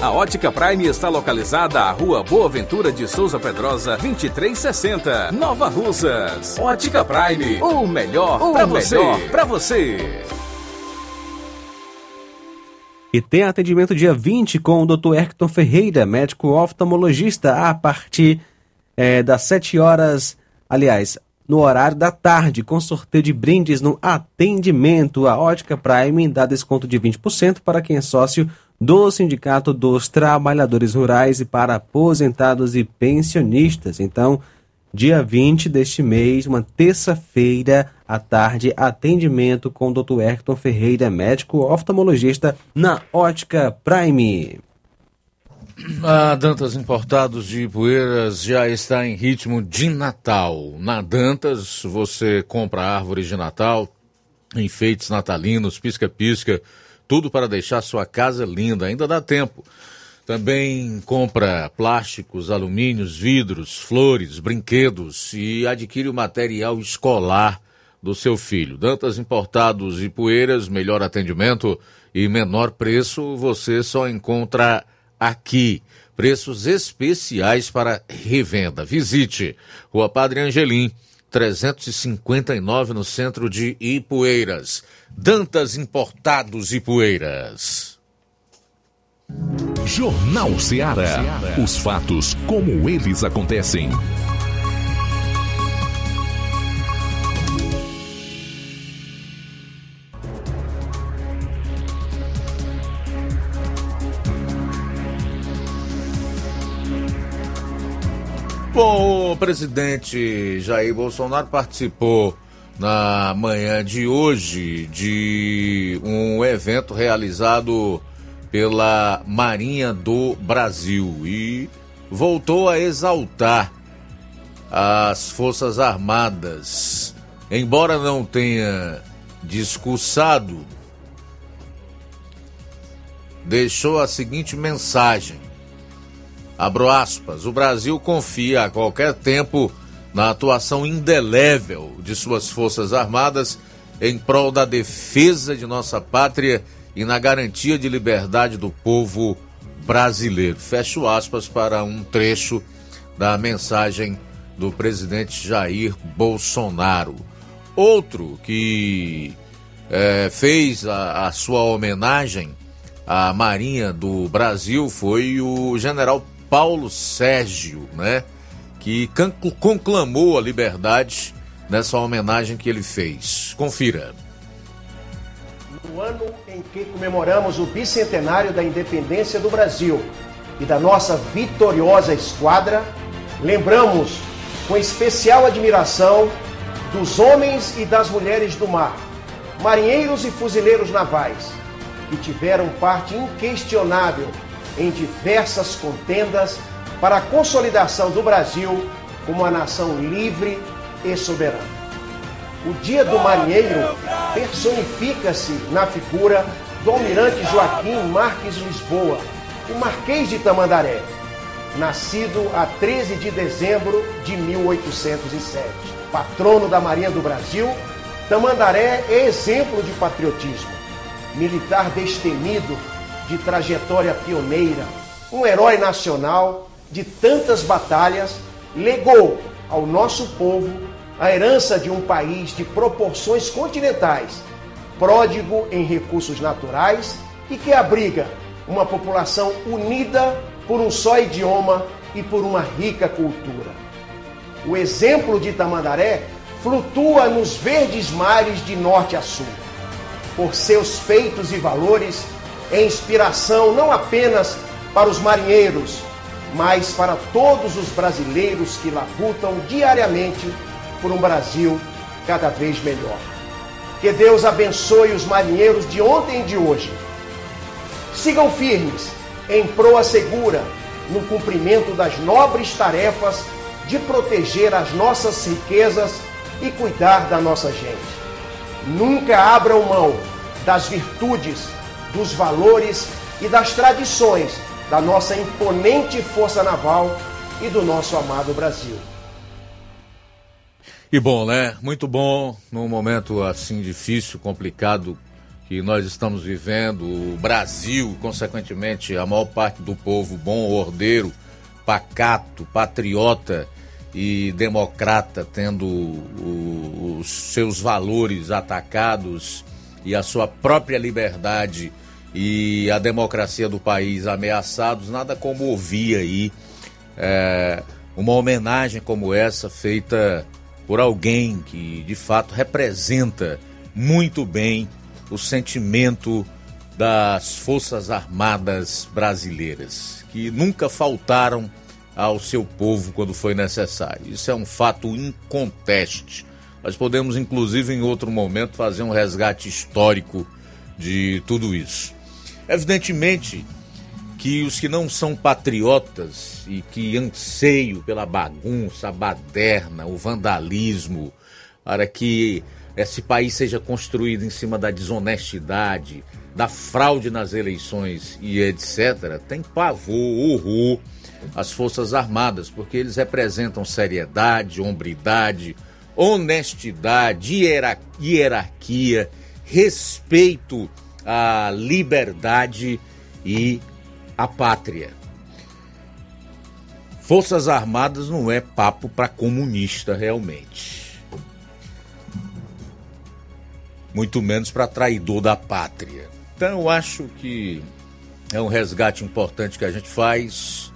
A Ótica Prime está localizada à Rua Boa Ventura de Souza Pedrosa, 2360, Nova Russas. Ótica Prime, o melhor para você. Pra você. E tem atendimento dia 20 com o Dr. Erkton Ferreira, médico oftalmologista, a partir é, das 7 horas, aliás, no horário da tarde, com sorteio de brindes no atendimento. A Ótica Prime dá desconto de 20% para quem é sócio do Sindicato dos Trabalhadores Rurais e para aposentados e pensionistas. Então, dia 20 deste mês, uma terça-feira à tarde, atendimento com o Dr. Erton Ferreira, médico oftalmologista na Ótica Prime. A Dantas Importados de Ipueiras já está em ritmo de Natal. Na Dantas você compra árvores de Natal, enfeites natalinos, pisca-pisca, tudo para deixar sua casa linda, ainda dá tempo. Também compra plásticos, alumínios, vidros, flores, brinquedos e adquire o material escolar do seu filho. Dantas Importados e Poeiras, melhor atendimento e menor preço você só encontra aqui. Preços especiais para revenda. Visite Rua Padre Angelim, 359 no centro de Ipueiras. Dantas Importados e Poeiras. Jornal Ceará. Os fatos como eles acontecem. Bom, o presidente Jair Bolsonaro participou na manhã de hoje de um evento realizado pela Marinha do Brasil e voltou a exaltar as Forças Armadas. Embora não tenha discursado, deixou a seguinte mensagem. Abro aspas, o Brasil confia a qualquer tempo na atuação indelével de suas Forças Armadas em prol da defesa de nossa pátria e na garantia de liberdade do povo brasileiro. Fecho aspas para um trecho da mensagem do presidente Jair Bolsonaro. Outro que é, fez a, a sua homenagem à Marinha do Brasil foi o general Paulo Sérgio, né? Que conclamou a liberdade nessa homenagem que ele fez. Confira. No ano em que comemoramos o bicentenário da independência do Brasil e da nossa vitoriosa esquadra, lembramos com especial admiração dos homens e das mulheres do mar, marinheiros e fuzileiros navais, que tiveram parte inquestionável em diversas contendas para a consolidação do Brasil como uma nação livre e soberana. O Dia do Marinheiro personifica-se na figura do almirante Joaquim Marques Lisboa, o Marquês de Tamandaré, nascido a 13 de dezembro de 1807. Patrono da Marinha do Brasil, Tamandaré é exemplo de patriotismo. Militar destemido, de trajetória pioneira, um herói nacional de tantas batalhas, legou ao nosso povo a herança de um país de proporções continentais, pródigo em recursos naturais e que abriga uma população unida por um só idioma e por uma rica cultura. O exemplo de Tamandaré flutua nos verdes mares de norte a sul. Por seus feitos e valores, é inspiração não apenas para os marinheiros, mas para todos os brasileiros que labutam diariamente por um Brasil cada vez melhor. Que Deus abençoe os marinheiros de ontem e de hoje. Sigam firmes em proa segura no cumprimento das nobres tarefas de proteger as nossas riquezas e cuidar da nossa gente. Nunca abram mão das virtudes, dos valores e das tradições da nossa imponente força naval e do nosso amado Brasil. E bom, né? Muito bom num momento assim difícil, complicado que nós estamos vivendo, o Brasil, consequentemente, a maior parte do povo bom, ordeiro, pacato, patriota e democrata, tendo o, os seus valores atacados e a sua própria liberdade e a democracia do país ameaçados, nada como ouvir aí é, uma homenagem como essa feita por alguém que de fato representa muito bem o sentimento das Forças Armadas brasileiras, que nunca faltaram ao seu povo quando foi necessário. Isso é um fato inconteste. Nós podemos, inclusive, em outro momento, fazer um resgate histórico de tudo isso. Evidentemente, que os que não são patriotas e que anseiam pela bagunça, a baderna, o vandalismo, para que esse país seja construído em cima da desonestidade, da fraude nas eleições e etc., tem pavor, horror às Forças Armadas, porque eles representam seriedade, hombridade, honestidade, hierarquia, respeito à liberdade e a pátria. Forças Armadas não é papo para comunista realmente. Muito menos para traidor da pátria. Então eu acho que é um resgate importante que a gente faz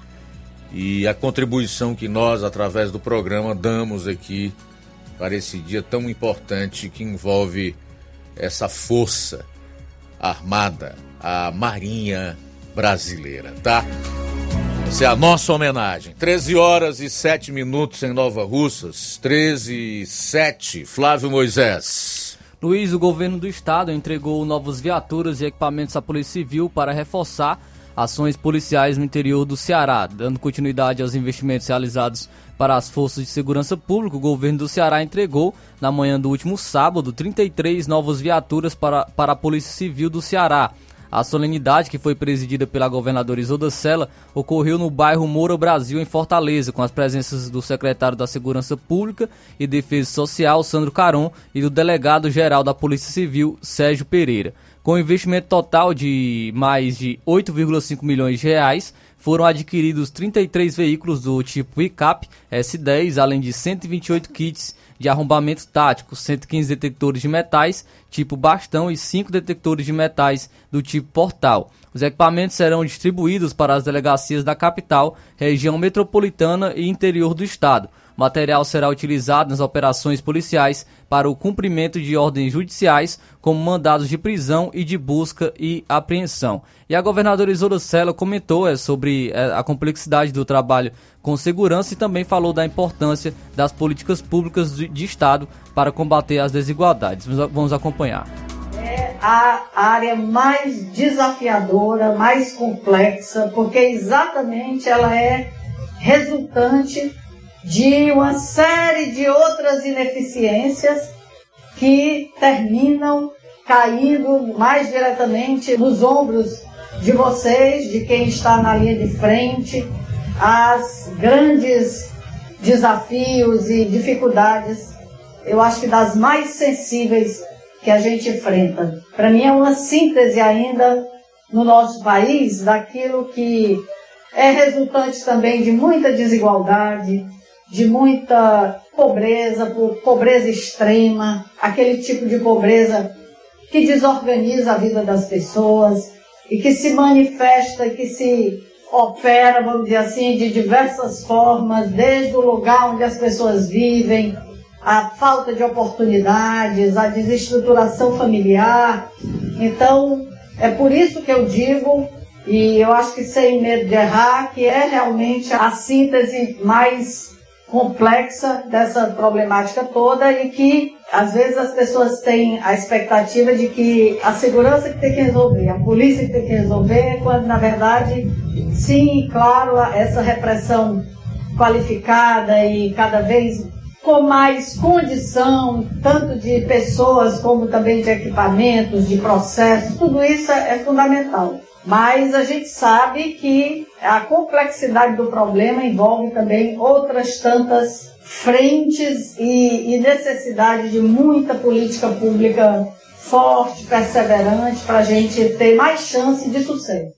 e a contribuição que nós, através do programa, damos aqui para esse dia tão importante que envolve essa força armada, a Marinha brasileira, tá? Essa é a nossa homenagem. 13 horas e 7 minutos em Nova Russas. 13 e 7. Flávio Moisés. Luiz, o governo do estado entregou novas viaturas e equipamentos à Polícia Civil para reforçar ações policiais no interior do Ceará. Dando continuidade aos investimentos realizados para as forças de segurança pública, o governo do Ceará entregou, na manhã do último sábado, 33 novas viaturas para, para a Polícia Civil do Ceará. A solenidade, que foi presidida pela governadora Isolda Sela, ocorreu no bairro Moura Brasil, em Fortaleza, com as presenças do secretário da Segurança Pública e Defesa Social, Sandro Caron, e do delegado-geral da Polícia Civil, Sérgio Pereira. Com investimento total de mais de 8,5 milhões de reais, foram adquiridos 33 veículos do tipo ICAP S10, além de 128 kits de arrombamento tático, 115 detectores de metais tipo bastão e 5 detectores de metais do tipo portal. Os equipamentos serão distribuídos para as delegacias da capital, região metropolitana e interior do estado. Material será utilizado nas operações policiais para o cumprimento de ordens judiciais, como mandados de prisão e de busca e apreensão. E a governadora Isoura Sela comentou é, sobre é, a complexidade do trabalho com segurança e também falou da importância das políticas públicas de, de Estado para combater as desigualdades. Vamos acompanhar. É a área mais desafiadora, mais complexa, porque exatamente ela é resultante de uma série de outras ineficiências que terminam caindo mais diretamente nos ombros de vocês, de quem está na linha de frente, as grandes desafios e dificuldades, eu acho que das mais sensíveis que a gente enfrenta. Para mim é uma síntese ainda no nosso país daquilo que é resultante também de muita desigualdade, de muita pobreza, pobreza extrema, aquele tipo de pobreza que desorganiza a vida das pessoas e que se manifesta, que se opera, vamos dizer assim, de diversas formas, desde o lugar onde as pessoas vivem, a falta de oportunidades, a desestruturação familiar. Então, é por isso que eu digo, e eu acho que sem medo de errar, que é realmente a síntese mais complexa dessa problemática toda e que às vezes as pessoas têm a expectativa de que a segurança que tem que resolver, a polícia que tem que resolver, quando na verdade, sim, claro, essa repressão qualificada e cada vez com mais condição, tanto de pessoas como também de equipamentos, de processos, tudo isso é fundamental. Mas a gente sabe que a complexidade do problema envolve também outras tantas frentes e, e necessidade de muita política pública forte, perseverante, para a gente ter mais chance de sucesso.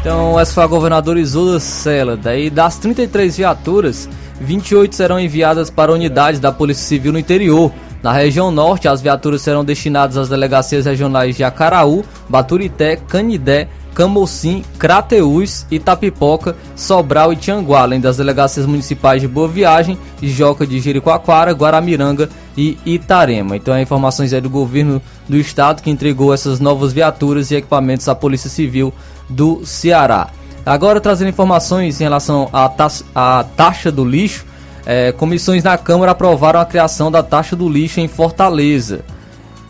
Então, essa foi a governadora Isola Sela. Daí, das 33 viaturas, 28 serão enviadas para unidades da Polícia Civil no interior na região norte, as viaturas serão destinadas às delegacias regionais de Acaraú, Baturité, Canidé, Camocim, Crateús, Itapipoca, Sobral e Tianguá, além das delegacias municipais de Boa Viagem, Joca de Jericoacoara, Guaramiranga e Itarema. Então, é informações é do governo do estado que entregou essas novas viaturas e equipamentos à Polícia Civil do Ceará. Agora, trazendo informações em relação à taxa do lixo, é, comissões na Câmara aprovaram a criação da taxa do lixo em Fortaleza.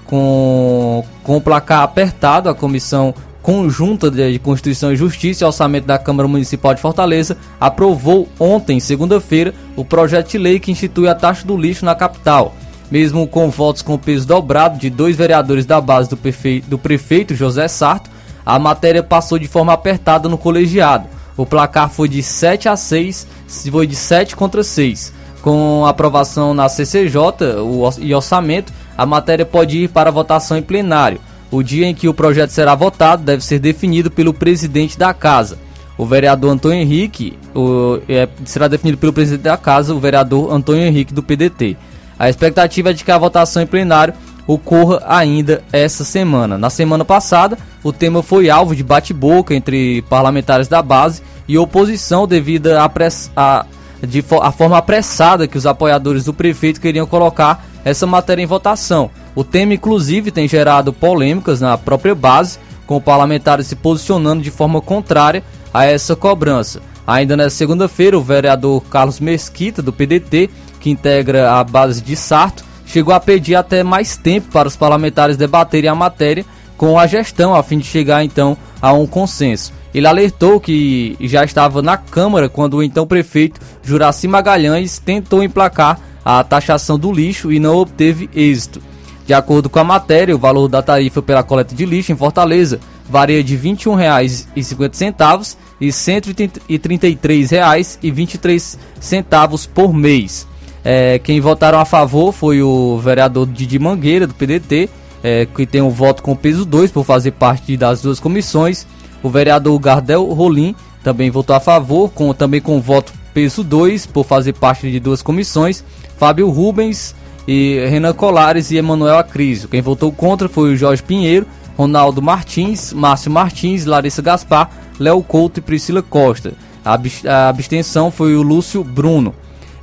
Com, com o placar apertado, a Comissão Conjunta de Constituição e Justiça e Orçamento da Câmara Municipal de Fortaleza aprovou ontem, segunda-feira, o projeto de lei que institui a taxa do lixo na capital. Mesmo com votos com peso dobrado de dois vereadores da base do prefeito, do prefeito José Sarto, a matéria passou de forma apertada no colegiado. O placar foi de 7 a 6, foi de 7 contra 6. Com aprovação na CCJ o, e orçamento, a matéria pode ir para votação em plenário. O dia em que o projeto será votado deve ser definido pelo presidente da casa. O vereador Antônio Henrique o, é, será definido pelo presidente da casa, o vereador Antônio Henrique do PDT. A expectativa é de que a votação em plenário ocorra ainda essa semana. Na semana passada, o tema foi alvo de bate-boca entre parlamentares da base e oposição devido à de a forma apressada que os apoiadores do prefeito queriam colocar essa matéria em votação. O tema, inclusive, tem gerado polêmicas na própria base, com parlamentares se posicionando de forma contrária a essa cobrança. Ainda na segunda-feira, o vereador Carlos Mesquita, do PDT, que integra a base de Sarto, chegou a pedir até mais tempo para os parlamentares debaterem a matéria com a gestão, a fim de chegar então a um consenso. Ele alertou que já estava na Câmara quando o então prefeito Juraci Magalhães tentou emplacar a taxação do lixo e não obteve êxito. De acordo com a matéria, o valor da tarifa pela coleta de lixo em Fortaleza varia de R$ 21,50 e R$ 133,23 por mês. É, quem votaram a favor foi o vereador Didi Mangueira, do PDT, é, que tem um voto com peso 2 por fazer parte das duas comissões. O vereador Gardel Rolim também votou a favor, com, também com voto peso 2 por fazer parte de duas comissões. Fábio Rubens e Renan Colares e Emanuel Acrisio. Quem votou contra foi o Jorge Pinheiro, Ronaldo Martins, Márcio Martins, Larissa Gaspar, Léo Couto e Priscila Costa. A abstenção foi o Lúcio Bruno.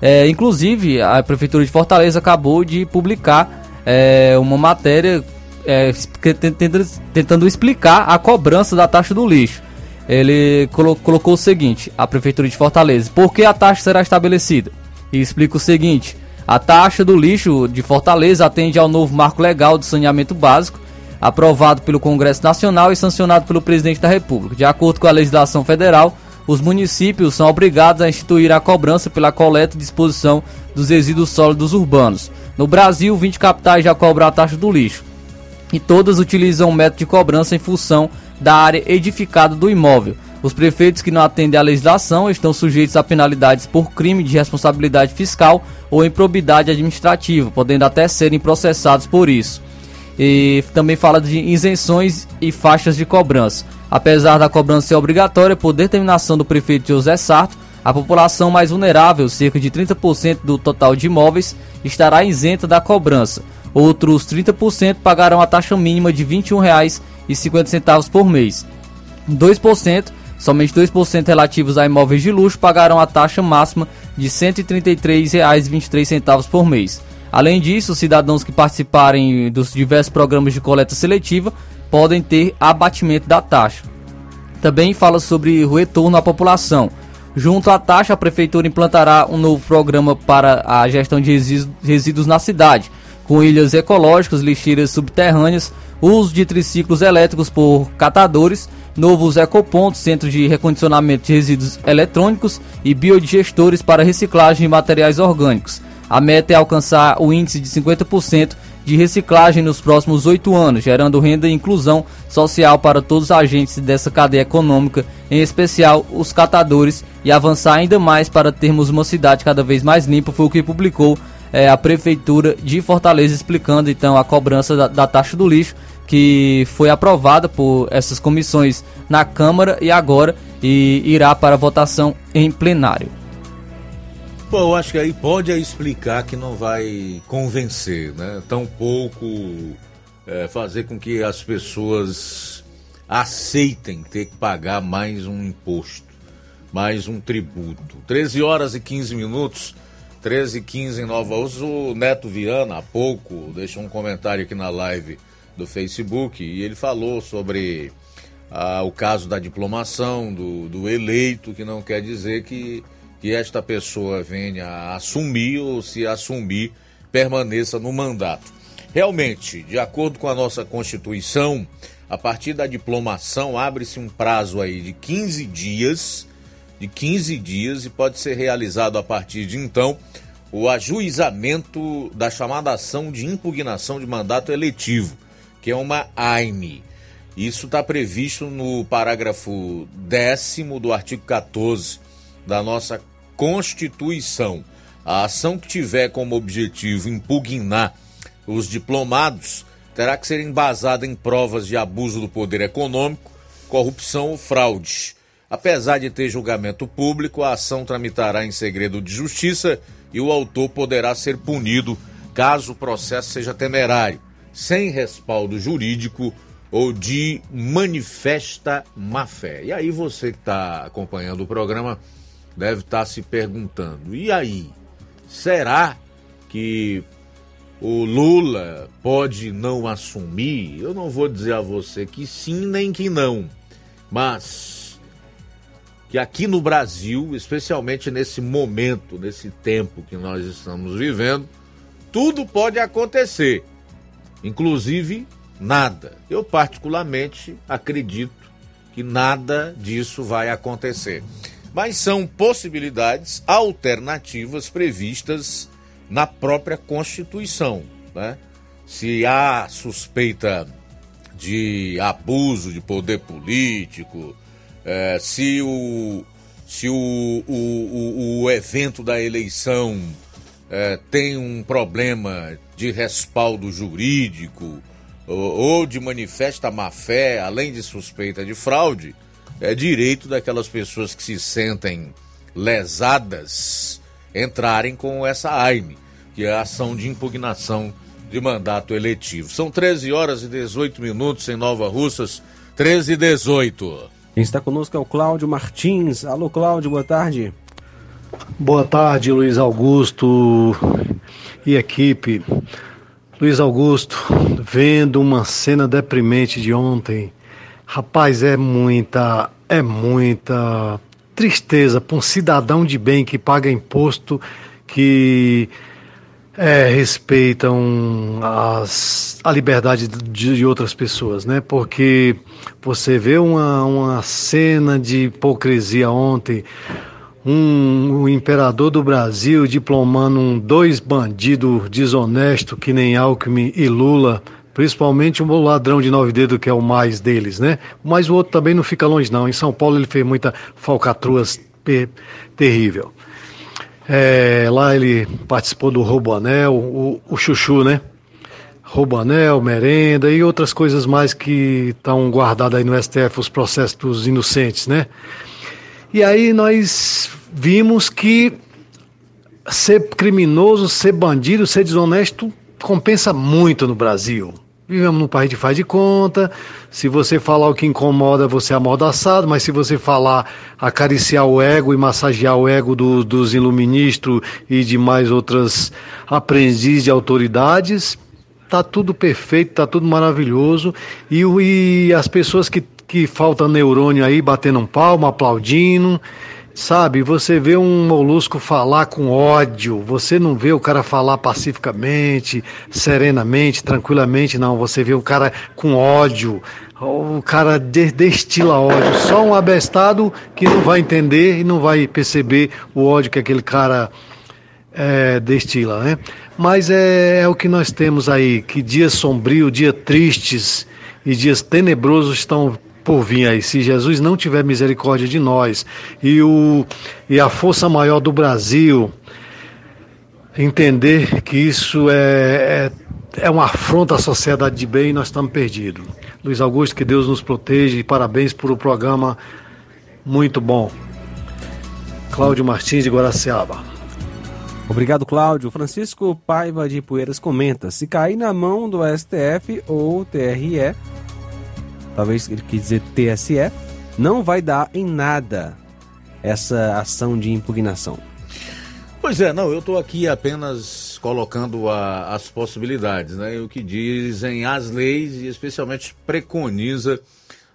É, inclusive, a Prefeitura de Fortaleza acabou de publicar é, uma matéria é, tentando, explicar a cobrança da taxa do lixo. Ele colo- colocou o seguinte: a Prefeitura de Fortaleza, por que a taxa será estabelecida? E explica o seguinte: a taxa do lixo de Fortaleza atende ao novo marco legal de saneamento básico, aprovado pelo Congresso Nacional e sancionado pelo Presidente da República. De acordo com a legislação federal, os municípios são obrigados a instituir a cobrança pela coleta e disposição dos resíduos sólidos urbanos. No Brasil, 20 capitais já cobram a taxa do lixo e todas utilizam o método de cobrança em função da área edificada do imóvel. Os prefeitos que não atendem à legislação estão sujeitos a penalidades por crime de responsabilidade fiscal ou improbidade administrativa, podendo até serem processados por isso. E também fala de isenções e faixas de cobrança. Apesar da cobrança ser obrigatória, por determinação do prefeito José Sarto, a população mais vulnerável, cerca de 30% do total de imóveis, estará isenta da cobrança. Outros 30% pagarão a taxa mínima de R$ 21,50 por mês. 2%, somente 2% relativos a imóveis de luxo pagarão a taxa máxima de R$ 133,23 por mês. Além disso, os cidadãos que participarem dos diversos programas de coleta seletiva podem ter abatimento da taxa. Também fala sobre o retorno à população. Junto à taxa, a prefeitura implantará um novo programa para a gestão de resíduos- na cidade, com ilhas ecológicas, lixeiras subterrâneas, uso de triciclos elétricos por catadores, novos ecopontos, centros de recondicionamento de resíduos eletrônicos e biodigestores para reciclagem de materiais orgânicos. A meta é alcançar o índice de 50% de reciclagem nos próximos oito anos, gerando renda e inclusão social para todos os agentes dessa cadeia econômica, em especial os catadores, e avançar ainda mais para termos uma cidade cada vez mais limpa, foi o que publicou eh, a Prefeitura de Fortaleza, explicando então a cobrança da, da taxa do lixo, que foi aprovada por essas comissões na Câmara e agora e irá para votação em plenário. Pô, eu acho que aí pode explicar que não vai convencer, né? Tampouco é, fazer com que as pessoas aceitem ter que pagar mais um imposto, mais um tributo. 13 horas e 15 minutos, 13 e 15 em Nova Uso. O Neto Viana, há pouco, deixou um comentário aqui na live do Facebook e ele falou sobre ah, o caso da diplomação do, do eleito, que não quer dizer que, que esta pessoa venha a assumir ou se assumir permaneça no mandato. Realmente, de acordo com a nossa Constituição, a partir da diplomação abre-se um prazo aí de 15 dias, de 15 dias e pode ser realizado a partir de então o ajuizamento da chamada ação de impugnação de mandato eletivo, que é uma AIME. Isso está previsto no parágrafo décimo do artigo 14 da nossa Constituição. A ação que tiver como objetivo impugnar os diplomados terá que ser embasada em provas de abuso do poder econômico, corrupção ou fraude. Apesar de ter julgamento público, a ação tramitará em segredo de justiça e o autor poderá ser punido caso o processo seja temerário, sem respaldo jurídico ou de manifesta má-fé. E aí você que está acompanhando o programa deve estar se perguntando: e aí? Será que o Lula pode não assumir? Eu não vou dizer a você que sim nem que não, mas que aqui no Brasil, especialmente nesse momento, nesse tempo que nós estamos vivendo, tudo pode acontecer, inclusive nada. Eu, particularmente, acredito que nada disso vai acontecer. Mas são possibilidades alternativas previstas na própria Constituição. Né? Se há suspeita de abuso de poder político, eh, se, o, se o, o, o, o evento da eleição eh, tem um problema de respaldo jurídico ou, ou de manifesta má-fé, além de suspeita de fraude, é direito daquelas pessoas que se sentem lesadas entrarem com essa AIME, que é a ação de impugnação de mandato eletivo. São 13 horas e 18 minutos em Nova Russas, 13 e 18. Quem está conosco é o Cláudio Martins. Alô, Cláudio, boa tarde. Boa tarde, Luiz Augusto e equipe. Luiz Augusto, vendo uma cena deprimente de ontem, rapaz, é muita, é muita tristeza para um cidadão de bem que paga imposto, que é, respeitam as, a liberdade de, de, outras pessoas, né? Porque você vê uma, uma cena de hipocrisia ontem, um, um imperador do Brasil diplomando um, dois bandidos desonestos que nem Alckmin e Lula, principalmente o ladrão de nove dedos que é o mais deles, né? Mas o outro também não fica longe não. Em São Paulo ele fez muita falcatrua terrível. É, lá ele participou do Roubo Anel, o, o Chuchu, né? Roubo Anel, merenda e outras coisas mais que estão guardadas aí no STF, os processos dos inocentes, né? E aí nós vimos que ser criminoso, ser bandido, ser desonesto compensa muito no Brasil. Vivemos num país de faz de conta. Se você falar o que incomoda, você é amordaçado, mas se você falar acariciar o ego e massagear o ego do, dos iluministros e de mais outras aprendizes de autoridades, tá tudo perfeito, tá tudo maravilhoso. E, e as pessoas que, que faltam neurônio aí batendo um palmo, aplaudindo. Sabe, você vê um molusco falar com ódio, você não vê o cara falar pacificamente, serenamente, tranquilamente, não. Você vê o cara com ódio, o cara destila ódio. Só um abestado que não vai entender e não vai perceber o ódio que aquele cara é, destila, né? Mas é, é o que nós temos aí, que dias sombrios, dias tristes e dias tenebrosos estão por vir aí. Se Jesus não tiver misericórdia de nós e, o, e a força maior do Brasil entender que isso é, é, é uma afronta à sociedade de bem, nós estamos perdidos. Luiz Augusto, que Deus nos proteja e parabéns por o programa muito bom. Cláudio Martins de Guaraciaba. Obrigado, Cláudio. Francisco Paiva de Poeiras comenta: se cair na mão do STF ou TRE, talvez ele quis dizer TSE, não vai dar em nada essa ação de impugnação. Pois é, não, eu estou aqui apenas colocando a, as possibilidades, né? O que dizem as leis e especialmente preconiza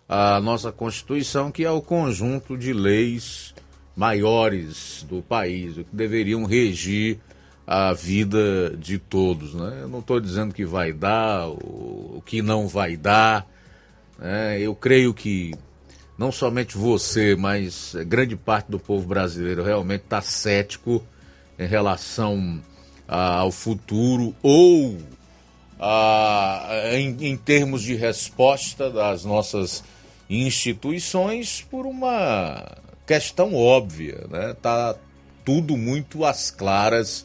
a nossa Constituição, que é o conjunto de leis maiores do país, que deveriam regir a vida de todos, né? Eu não estou dizendo que vai dar, o, o que não vai dar, é, eu creio que não somente você, mas grande parte do povo brasileiro realmente está cético em relação a, ao futuro ou a, em, em termos de resposta das nossas instituições por uma questão óbvia, né? Tá tudo muito às claras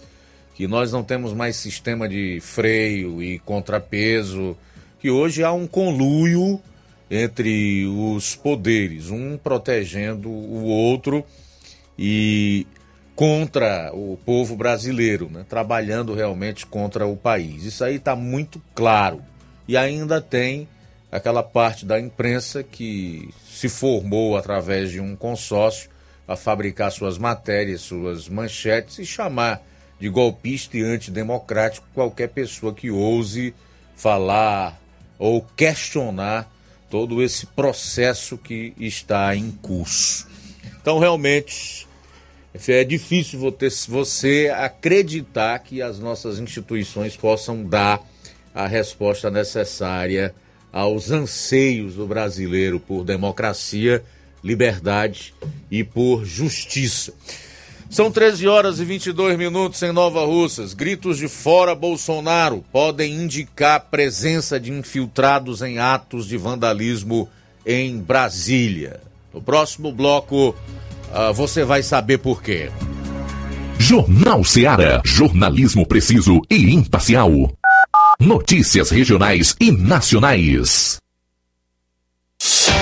que nós não temos mais sistema de freio e contrapeso, que hoje há um conluio entre os poderes, um protegendo o outro e contra o povo brasileiro, né? trabalhando realmente contra o país. Isso aí está muito claro. E ainda tem aquela parte da imprensa que se formou através de um consórcio a fabricar suas matérias, suas manchetes e chamar de golpista e antidemocrático qualquer pessoa que ouse falar ou questionar todo esse processo que está em curso. Então, realmente, é difícil você acreditar que as nossas instituições possam dar a resposta necessária aos anseios do brasileiro por democracia, liberdade e por justiça. São 13 horas e 22 minutos em Nova Russas. Gritos de fora Bolsonaro podem indicar presença de infiltrados em atos de vandalismo em Brasília. No próximo bloco, uh, você vai saber por quê. Jornal Seara. Jornalismo preciso e imparcial. Notícias regionais e nacionais.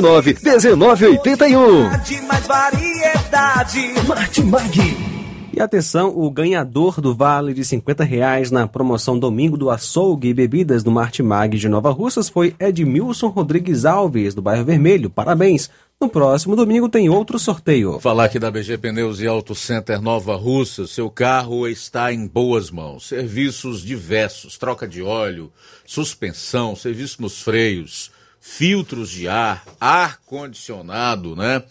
9929 1981. De mais variedade. Martimag. E atenção, o ganhador do vale de 50 reais na promoção Domingo do Açougue e Bebidas do Martimag de Nova Russas foi Edmilson Rodrigues Alves, do Bairro Vermelho. Parabéns! No próximo domingo tem outro sorteio. Falar aqui da BG Pneus e Auto Center Nova Russa, seu carro está em boas mãos. Serviços diversos, troca de óleo, suspensão, serviço nos freios, filtros de ar, ar condicionado, né?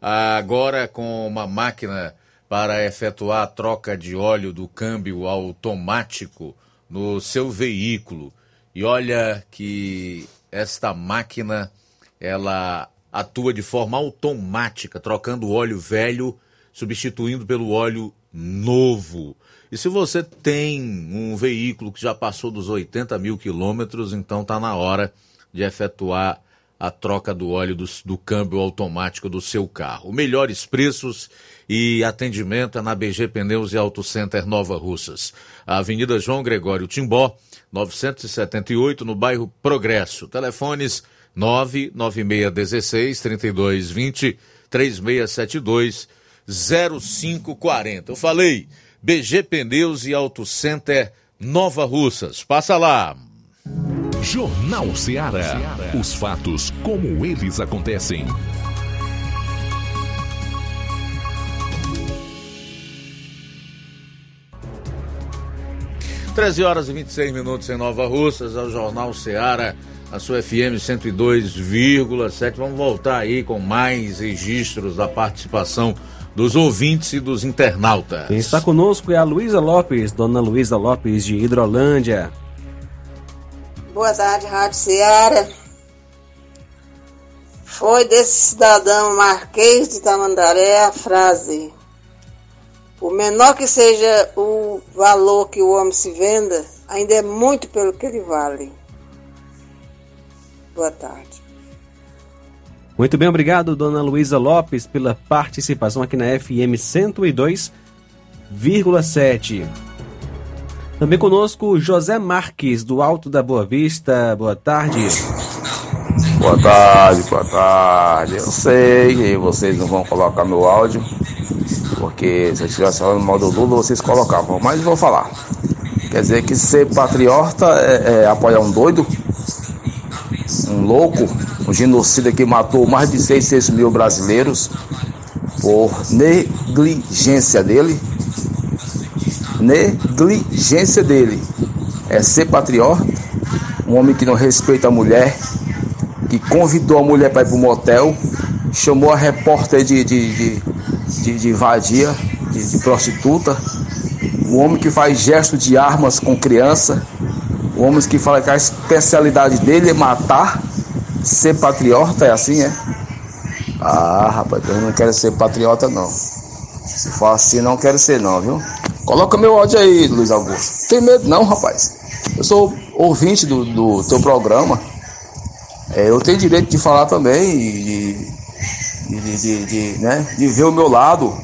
Agora com uma máquina para efetuar a troca de óleo do câmbio automático no seu veículo. E olha que esta máquina ela atua de forma automática, trocando óleo velho, substituindo pelo óleo novo. E se você tem um veículo que já passou dos 80 mil quilômetros, então está na hora de efetuar a troca do óleo do, do, câmbio automático do seu carro. Melhores preços e atendimento é na BG Pneus e Auto Center Nova Russas. Avenida João Gregório Timbó, 978, no bairro Progresso. Telefones 99616 3220 3672 0540. Eu falei, BG Pneus e Auto Center Nova Russas. Passa lá. Jornal Ceará. Os fatos como eles acontecem. Treze horas e 26 minutos em Nova Russas, ao Jornal Ceará, a sua FM 102,7. Vamos voltar aí com mais registros da participação dos ouvintes e dos internautas. Quem está conosco é a Luísa Lopes, dona Luísa Lopes de Hidrolândia. Boa tarde, Rádio Ceará. Foi desse cidadão Marquês de Tamandaré a frase: Por menor que seja o valor que o homem se venda, ainda é muito pelo que ele vale. Boa tarde. Muito bem, obrigado, dona Luísa Lopes, pela participação aqui na FM 102,7. Também conosco José Marques, do Alto da Boa Vista. Boa tarde. Boa tarde, boa tarde. Eu sei que vocês não vão colocar meu áudio, porque se eu estivesse falando mal do Lula, vocês colocavam, mas vou falar. Quer dizer que ser patriota é, é apoiar um doido, um louco, um genocida que matou mais de 600 mil brasileiros, por negligência dele. Negligência dele é ser patriota, um homem que não respeita a mulher, que convidou a mulher para ir para o motel, chamou a repórter de, de, de, de, vadia, de, prostituta, o homem que faz gesto de armas com criança, o homem que fala que a especialidade dele é matar, ser patriota, é assim, é? Ah, rapaz, eu não quero ser patriota não. Se for assim, não quero ser não, viu? Coloca meu áudio aí, Luiz Augusto. Tem medo não, rapaz. Eu sou ouvinte do, do teu programa. É, eu tenho direito de falar também e de, de, de, de, né, de ver o meu lado.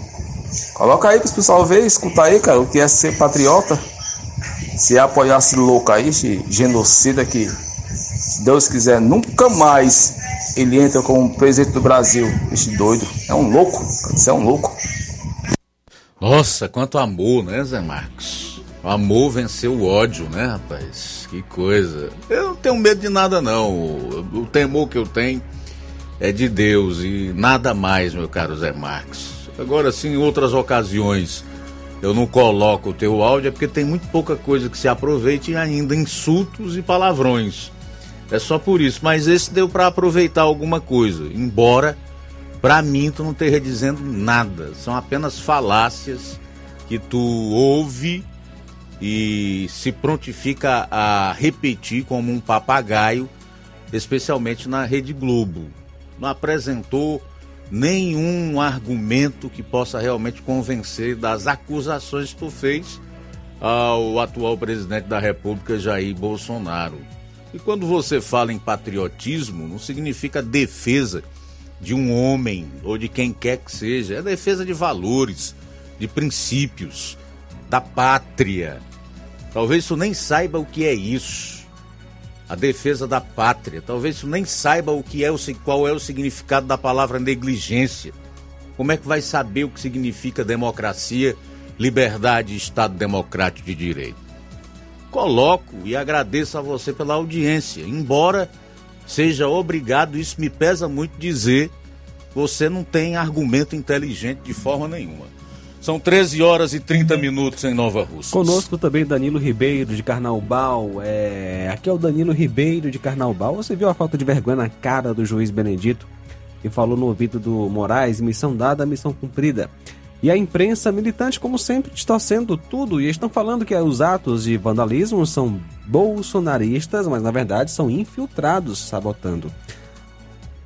Coloca aí para o pessoal ver, escutar aí, cara, o que é ser patriota. Se apoiar esse louco aí, esse genocida que, se Deus quiser, nunca mais ele entra como presidente do Brasil. Esse doido. É um louco. Você é um louco. Nossa, quanto amor, né, Zé Marcos? O amor venceu o ódio, né, rapaz? Que coisa. Eu não tenho medo de nada, não. O temor que eu tenho é de Deus e nada mais, meu caro Zé Marcos. Agora, sim, em outras ocasiões eu não coloco o teu áudio é porque tem muito pouca coisa que se aproveite e ainda insultos e palavrões. É só por isso. Mas esse deu para aproveitar alguma coisa. Embora, para mim, tu não esteja dizendo nada. São apenas falácias que tu ouve e se prontifica a repetir como um papagaio, especialmente na Rede Globo. Não apresentou nenhum argumento que possa realmente convencer das acusações que tu fez ao atual presidente da República, Jair Bolsonaro. E quando você fala em patriotismo, não significa defesa de um homem ou de quem quer que seja, é defesa de valores, de princípios, da pátria. Talvez tu nem saiba o que é isso. A defesa da pátria. Talvez tu nem saiba o que é o qual é o significado da palavra negligência. Como é que vai saber o que significa democracia, liberdade e Estado democrático de direito? coloco e agradeço a você pela audiência. Embora seja obrigado, isso me pesa muito dizer, você não tem argumento inteligente de forma nenhuma. São 13 horas e 30 minutos em Nova Rússia. Conosco também Danilo Ribeiro de Carnaubal. É... Aqui é o Danilo Ribeiro de Carnaubal. Você viu a falta de vergonha na cara do juiz Benedito, que falou no ouvido do Moraes: missão dada, missão cumprida. E a imprensa militante, como sempre, distorcendo tudo e estão falando que os atos de vandalismo são bolsonaristas, mas na verdade são infiltrados sabotando.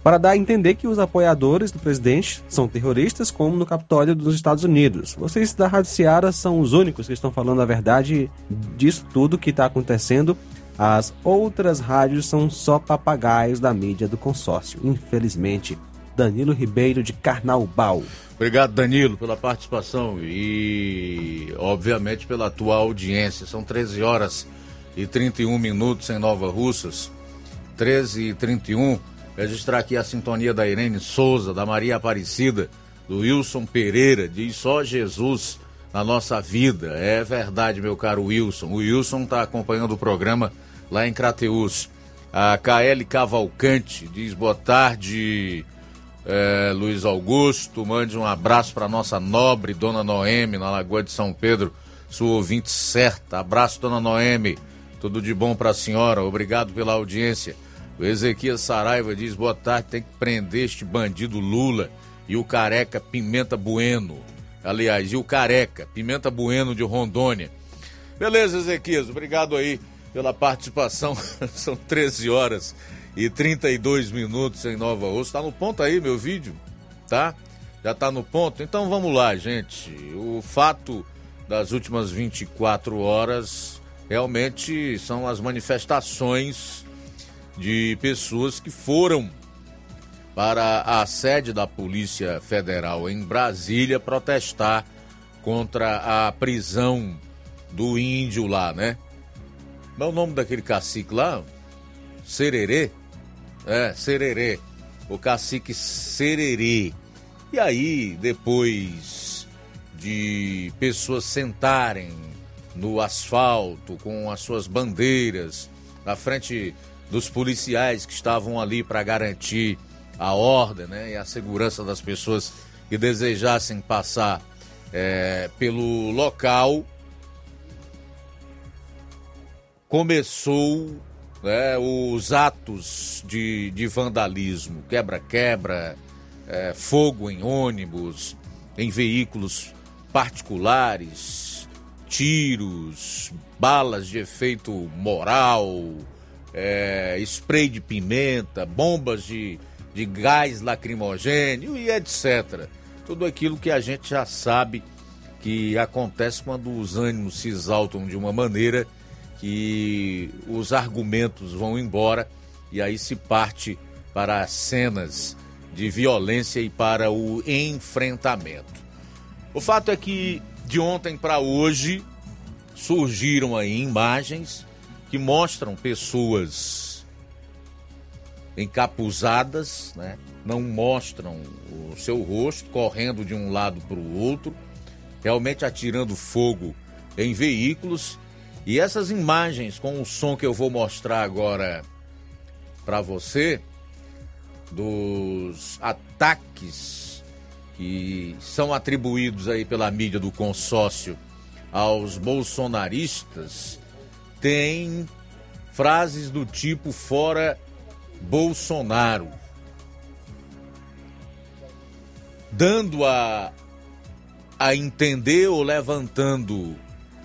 Para dar a entender que os apoiadores do presidente são terroristas, como no Capitólio dos Estados Unidos. Vocês da Rádio Seara são os únicos que estão falando a verdade disso tudo que está acontecendo. As outras rádios são só papagaios da mídia do consórcio, infelizmente. Danilo Ribeiro de Carnaubal. Obrigado, Danilo, pela participação e, obviamente, pela tua audiência. São 13 horas e 31 minutos em Nova Russas. 13 e 31. Registrar aqui a sintonia da Irene Souza, da Maria Aparecida, do Wilson Pereira, diz só Jesus na nossa vida. É verdade, meu caro Wilson. O Wilson está acompanhando o programa lá em Crateus. A KL Cavalcante diz boa tarde é, Luiz Augusto, mande um abraço para nossa nobre Dona Noemi, na Lagoa de São Pedro, sua ouvinte certa. Abraço, Dona Noemi, tudo de bom para a senhora, obrigado pela audiência. O Ezequias Saraiva diz: boa tarde, tem que prender este bandido Lula e o careca Pimenta Bueno. Aliás, e o careca Pimenta Bueno de Rondônia. Beleza, Ezequias, obrigado aí pela participação. São 13 horas e 32 minutos em Nova Osso. Tá no ponto aí, meu vídeo, tá? Já tá no ponto? Então vamos lá, gente. O fato das últimas 24 horas realmente são as manifestações de pessoas que foram para a sede da Polícia Federal em Brasília protestar contra a prisão do índio lá, né? Qual é o nome daquele cacique lá? Sererê? É, Sererê. O cacique Sererê. E aí, depois de pessoas sentarem no asfalto com as suas bandeiras na frente dos policiais que estavam ali para garantir a ordem né, e a segurança das pessoas que desejassem passar é, pelo local, começou né, os atos de, de vandalismo, quebra-quebra, é, fogo em ônibus, em veículos particulares, tiros, balas de efeito moral, é, spray de pimenta, bombas de, de gás lacrimogêneo e etc. Tudo aquilo que a gente já sabe que acontece quando os ânimos se exaltam de uma maneira que os argumentos vão embora e aí se parte para cenas de violência e para o enfrentamento. O fato é que de ontem para hoje surgiram aí imagens que mostram pessoas encapuzadas, né? não mostram o seu rosto, correndo de um lado para o outro, realmente atirando fogo em veículos. E essas imagens, com o som que eu vou mostrar agora para você, dos ataques que são atribuídos aí pela mídia do consórcio aos bolsonaristas, tem frases do tipo fora Bolsonaro, dando a, a entender ou levantando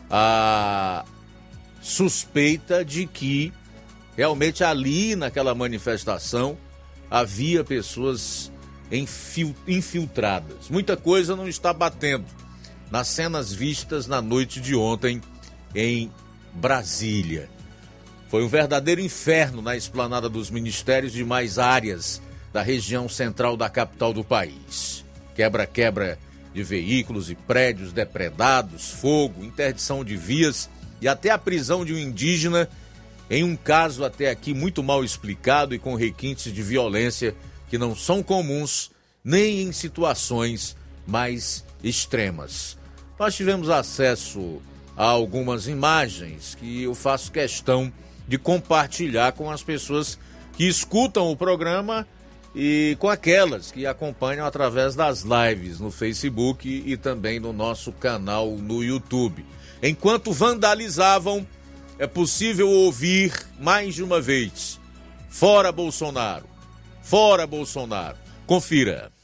a suspeita de que realmente ali naquela manifestação havia pessoas infiltradas. Muita coisa não está batendo nas cenas vistas na noite de ontem em Brasília. Foi um verdadeiro inferno na esplanada dos ministérios de mais áreas da região central da capital do país. Quebra-quebra de veículos e prédios depredados, fogo, interdição de vias e até a prisão de um indígena em um caso até aqui muito mal explicado e com requintes de violência que não são comuns nem em situações mais extremas. Nós tivemos acesso a algumas imagens que eu faço questão de compartilhar com as pessoas que escutam o programa e com aquelas que acompanham através das lives no Facebook e também no nosso canal no YouTube. Enquanto vandalizavam, é possível ouvir mais de uma vez: fora Bolsonaro, fora Bolsonaro. Confira.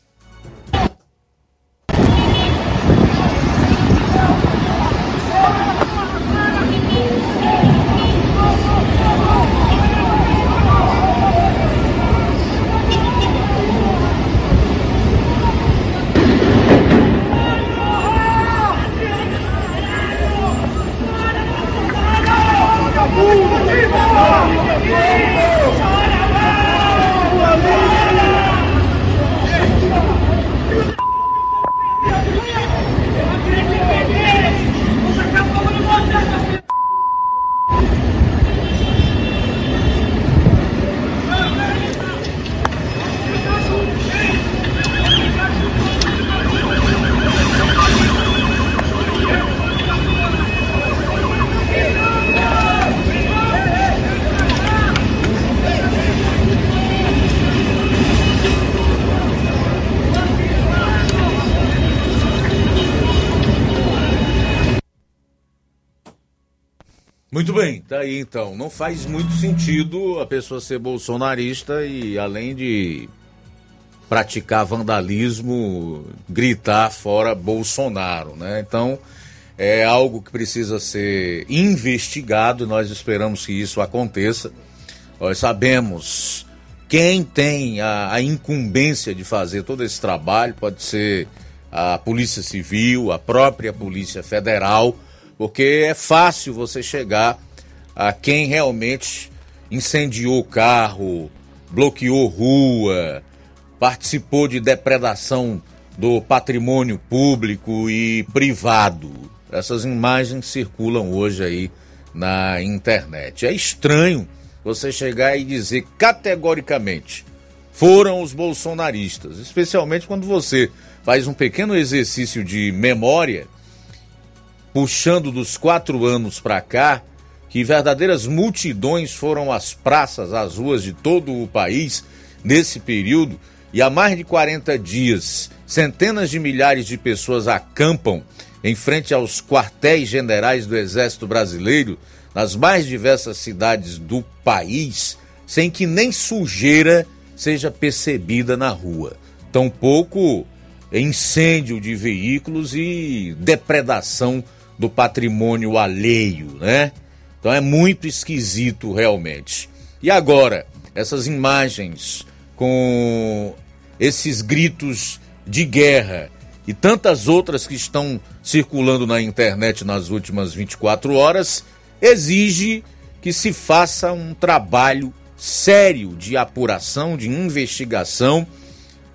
Oh, Muito bem, tá aí então. Não faz muito sentido a pessoa ser bolsonarista e além de praticar vandalismo, gritar fora Bolsonaro, né? Então, é algo que precisa ser investigado, nós esperamos que isso aconteça. Nós sabemos quem tem a, a incumbência de fazer todo esse trabalho, pode ser a Polícia Civil, a própria Polícia Federal, porque é fácil você chegar a quem realmente incendiou o carro, bloqueou rua, participou de depredação do patrimônio público e privado. Essas imagens circulam hoje aí na internet. É estranho você chegar e dizer categoricamente foram os bolsonaristas, especialmente quando você faz um pequeno exercício de memória puxando dos quatro anos para cá, que verdadeiras multidões foram às praças, às ruas de todo o país nesse período, e há mais de 40 dias centenas de milhares de pessoas acampam em frente aos quartéis generais do Exército Brasileiro nas mais diversas cidades do país, sem que nem sujeira seja percebida na rua. Tampouco incêndio de veículos e depredação do patrimônio alheio, né? Então é muito esquisito realmente. E agora, essas imagens com esses gritos de guerra e tantas outras que estão circulando na internet nas últimas 24 horas, exige que se faça um trabalho sério de apuração, de investigação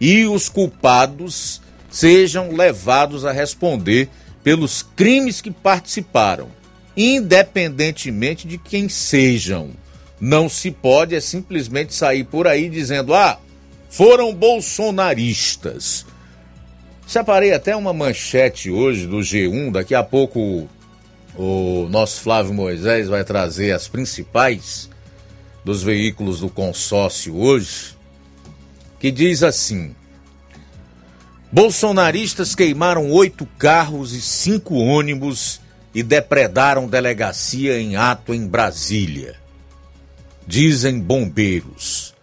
e os culpados sejam levados a responder pelos crimes que participaram, independentemente de quem sejam. Não se pode é simplesmente sair por aí dizendo: "Ah, foram bolsonaristas". Separei até uma manchete hoje do G1, daqui a pouco o nosso Flávio Moisés vai trazer as principais dos veículos do consórcio hoje, que diz assim: Bolsonaristas queimaram oito carros e cinco ônibus e depredaram delegacia em ato em Brasília. Dizem bombeiros.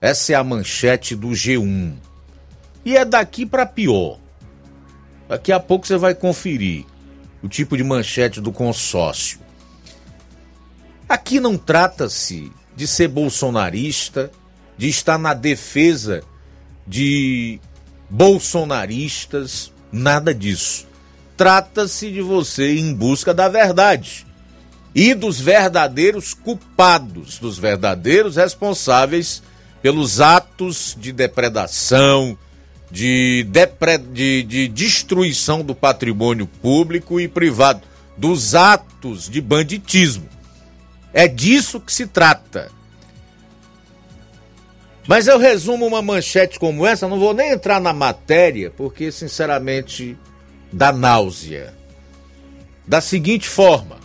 Essa é a manchete do G1. E é daqui para pior. Daqui a pouco você vai conferir o tipo de manchete do consórcio. Aqui não trata-se de ser bolsonarista, de estar na defesa de bolsonaristas, nada disso. Trata-se de você ir em busca da verdade e dos verdadeiros culpados, dos verdadeiros responsáveis pelos atos de depredação, de, depre... de, de destruição do patrimônio público e privado, dos atos de banditismo. É disso que se trata. Mas eu resumo uma manchete como essa, não vou nem entrar na matéria, porque sinceramente dá náusea. Da seguinte forma: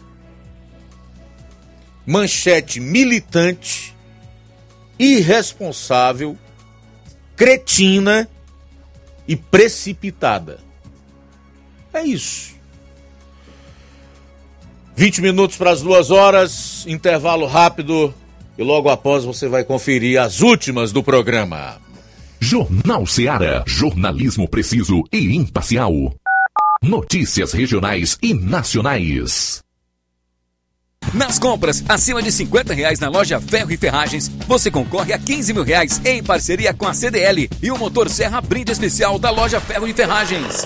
manchete militante, irresponsável, cretina e precipitada. É isso. 20 minutos para as duas horas, intervalo rápido e logo após você vai conferir as últimas do programa. Jornal Seara. Jornalismo preciso e imparcial. Notícias regionais e nacionais. Nas compras acima de 50 reais na loja Ferro e Ferragens, você concorre a 15 mil reais em parceria com a CDL e o motor Serra Brinde Especial da loja Ferro e Ferragens.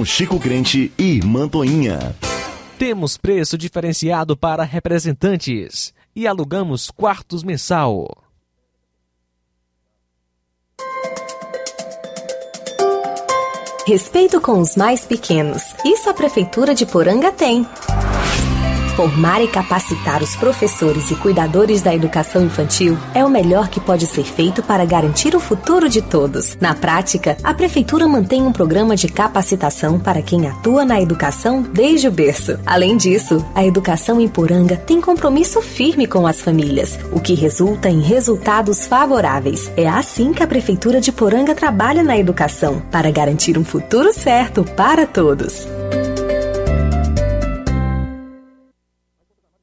Chico Crente e Mantoinha. Temos preço diferenciado para representantes e alugamos quartos mensal. Respeito com os mais pequenos. Isso a Prefeitura de Poranga tem. Formar e capacitar os professores e cuidadores da educação infantil é o melhor que pode ser feito para garantir o futuro de todos. Na prática, a Prefeitura mantém um programa de capacitação para quem atua na educação desde o berço. Além disso, a educação em Poranga tem compromisso firme com as famílias, o que resulta em resultados favoráveis. É assim que a Prefeitura de Poranga trabalha na educação, para garantir um futuro certo para todos.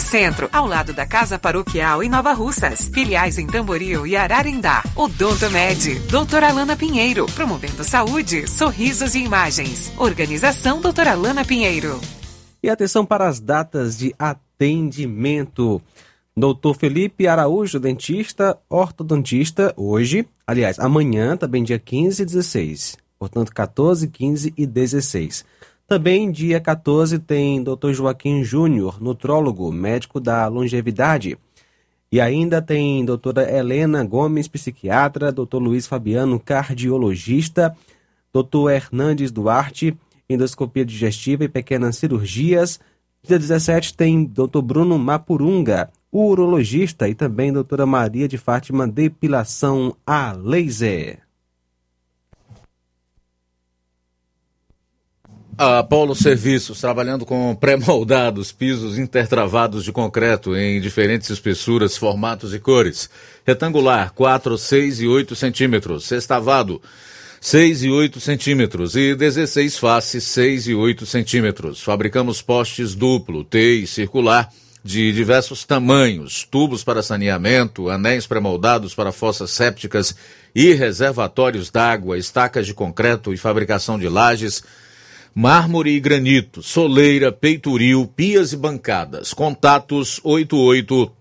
Centro, ao lado da Casa Paroquial em Nova Russas. Filiais em Tamboril e Ararindá. Odonto Med, doutora Alana Pinheiro, promovendo saúde, sorrisos e imagens. Organização doutora Alana Pinheiro. E atenção para as datas de atendimento. Doutor Felipe Araújo, dentista, ortodontista, hoje, aliás, amanhã, também dia 15 e 16. Portanto, 14, 15 e 16. Também dia 14 tem Dr. Joaquim Júnior, nutrólogo, médico da longevidade. E ainda tem doutora Helena Gomes, psiquiatra, doutor Luiz Fabiano, cardiologista, doutor Hernandes Duarte, endoscopia digestiva e pequenas cirurgias. Dia 17 tem doutor Bruno Mapurunga, urologista, e também doutora Maria de Fátima, depilação a laser. A Serviços, trabalhando com pré-moldados, pisos intertravados de concreto em diferentes espessuras, formatos e cores. Retangular, 4, 6 e 8 centímetros. Sextavado, 6 e 8 centímetros. E 16 faces, 6 e 8 centímetros. Fabricamos postes duplo, T e circular, de diversos tamanhos, tubos para saneamento, anéis pré-moldados para fossas sépticas e reservatórios d'água, estacas de concreto e fabricação de lajes, mármore e granito, soleira, peitoril, pias e bancadas. Contatos 88